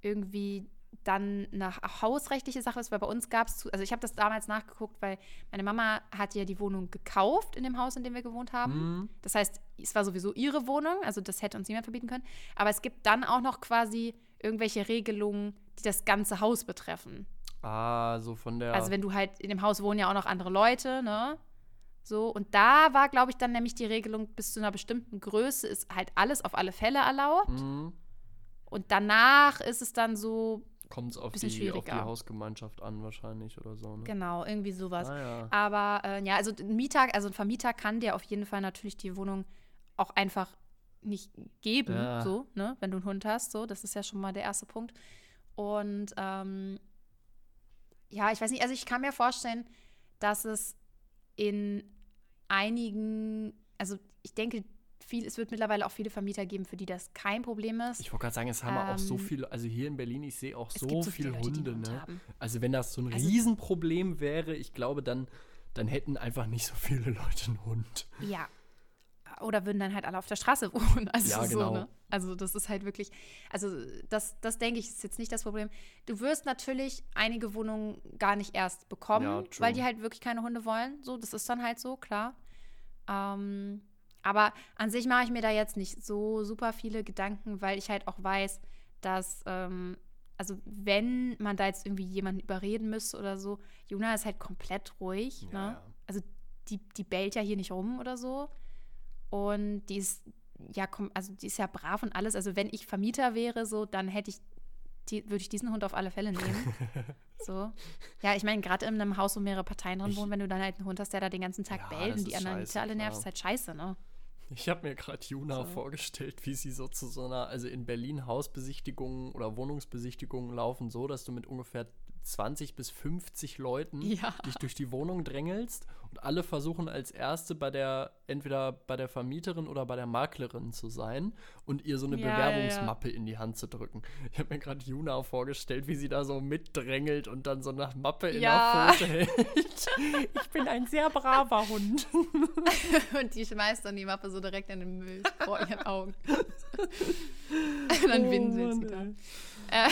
irgendwie dann eine hausrechtliche Sache ist, weil bei uns gab es, also ich habe das damals nachgeguckt, weil meine Mama hat ja die Wohnung gekauft in dem Haus, in dem wir gewohnt haben. Mhm. Das heißt, es war sowieso ihre Wohnung, also das hätte uns niemand verbieten können. Aber es gibt dann auch noch quasi irgendwelche Regelungen, die das ganze Haus betreffen. Ah, so von der. Also wenn du halt, in dem Haus wohnen ja auch noch andere Leute, ne? So, und da war, glaube ich, dann nämlich die Regelung, bis zu einer bestimmten Größe ist halt alles auf alle Fälle erlaubt. Mhm. Und danach ist es dann so, Kommt es auf die, auf die. Hausgemeinschaft an, wahrscheinlich oder so. Ne? genau, irgendwie sowas. Ah, ja. Aber äh, ja, also ein Mieter, also ein Vermieter kann dir auf jeden Fall natürlich die Wohnung auch einfach nicht geben, Ja. so, ne, wenn du einen Hund hast, so, das ist ja schon mal der erste Punkt. Und ähm, ja, ich weiß nicht, also ich kann mir vorstellen, dass es in einigen, also ich denke, viel, es wird mittlerweile auch viele Vermieter geben, für die das kein Problem ist. Ich wollte gerade sagen, es haben auch so Ähm, viele, also hier in Berlin, ich sehe auch so, so viele viele Leute, Hunde, Hund ne? Also wenn das so ein Also- Riesenproblem wäre, ich glaube, dann, dann hätten einfach nicht so viele [laughs] Leute einen Hund. Ja. Oder würden dann halt alle auf der Straße [laughs] wohnen. Also Ja, so, genau. ne? Also das ist halt wirklich, also das, das denke ich, ist jetzt nicht das Problem. Du wirst natürlich einige Wohnungen gar nicht erst bekommen, Ja, weil die halt wirklich keine Hunde wollen. So, das ist dann halt so, klar. Ähm, aber an sich mache ich mir da jetzt nicht so super viele Gedanken, weil ich halt auch weiß, dass, ähm, also wenn man da jetzt irgendwie jemanden überreden müsste oder so, Juna ist halt komplett ruhig. Ja, ne? Also die, die bellt ja hier nicht rum oder so. Und die ist, ja, also die ist ja brav und alles. Also wenn ich Vermieter wäre, so, dann hätte ich, die, würde ich diesen Hund auf alle Fälle nehmen. [laughs] so. Ja, ich meine, gerade in einem Haus, wo mehrere Parteien drin Ich- wohnen, wenn du dann halt einen Hund hast, der da den ganzen Tag Ja, bellt und die anderen scheiße, Mieter alle nervt, ist halt scheiße, ne? Ich habe mir gerade Juna So. vorgestellt, wie sie so zu so einer, also in Berlin Hausbesichtigungen oder Wohnungsbesichtigungen laufen so, dass du mit ungefähr 20 bis 50 Leuten Ja. dich durch die Wohnung drängelst und alle versuchen als Erste bei der, entweder bei der Vermieterin oder bei der Maklerin zu sein und ihr so eine Ja, ja, ja. Bewerbungsmappe in die Hand zu drücken. Ich habe mir gerade Juna vorgestellt, wie sie da so mitdrängelt und dann so eine Mappe in der Pfote [laughs] hält. Ich bin ein sehr braver Hund. [laughs] Und die schmeißt dann die Mappe so direkt in den Müll vor ihren Augen. [laughs] Und dann Oh winselt sie da. Äh,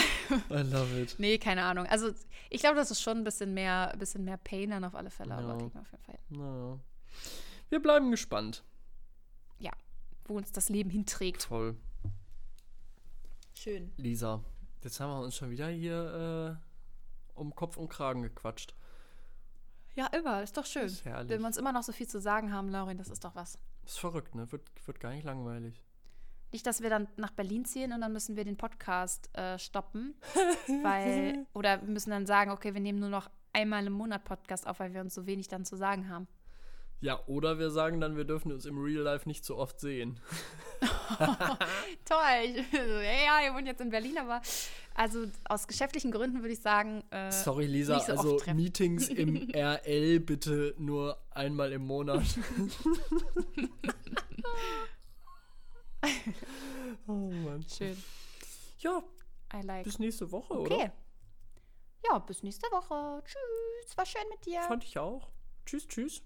I love it. nee, keine Ahnung. Also ich glaube, das ist schon ein bisschen mehr, ein bisschen mehr Pain dann auf alle Fälle, aber Ja. kriegen wir auf jeden Fall. Na. Wir bleiben gespannt. Wo uns das Leben hinträgt. Toll. Schön. Lisa, jetzt haben wir uns schon wieder hier äh, um Kopf und Kragen gequatscht. Ja, immer. Ist doch schön. Ist herrlich. Wenn wir uns immer noch so viel zu sagen haben, Laurin, das ist doch was. Ist verrückt, ne? Wird, wird gar nicht langweilig. Nicht, dass wir dann nach Berlin ziehen und dann müssen wir den Podcast äh, stoppen. [laughs] weil, oder wir müssen dann sagen, okay, wir nehmen nur noch einmal im Monat Podcast auf, weil wir uns so wenig dann zu sagen haben. Ja, oder wir sagen dann, wir dürfen uns im Real Life nicht so oft sehen. [laughs] Toll. Ich, ja, ihr wohnt jetzt in Berlin, aber also aus geschäftlichen Gründen würde ich sagen, äh, Sorry, Lisa, nicht so also. Meetings im [laughs] RL bitte nur einmal im Monat. [laughs] oh Mann. schön. Ja, I like. bis nächste Woche, oder? Okay. Ja, bis nächste Woche. Tschüss. War schön mit dir. Fand ich auch. Tschüss, tschüss.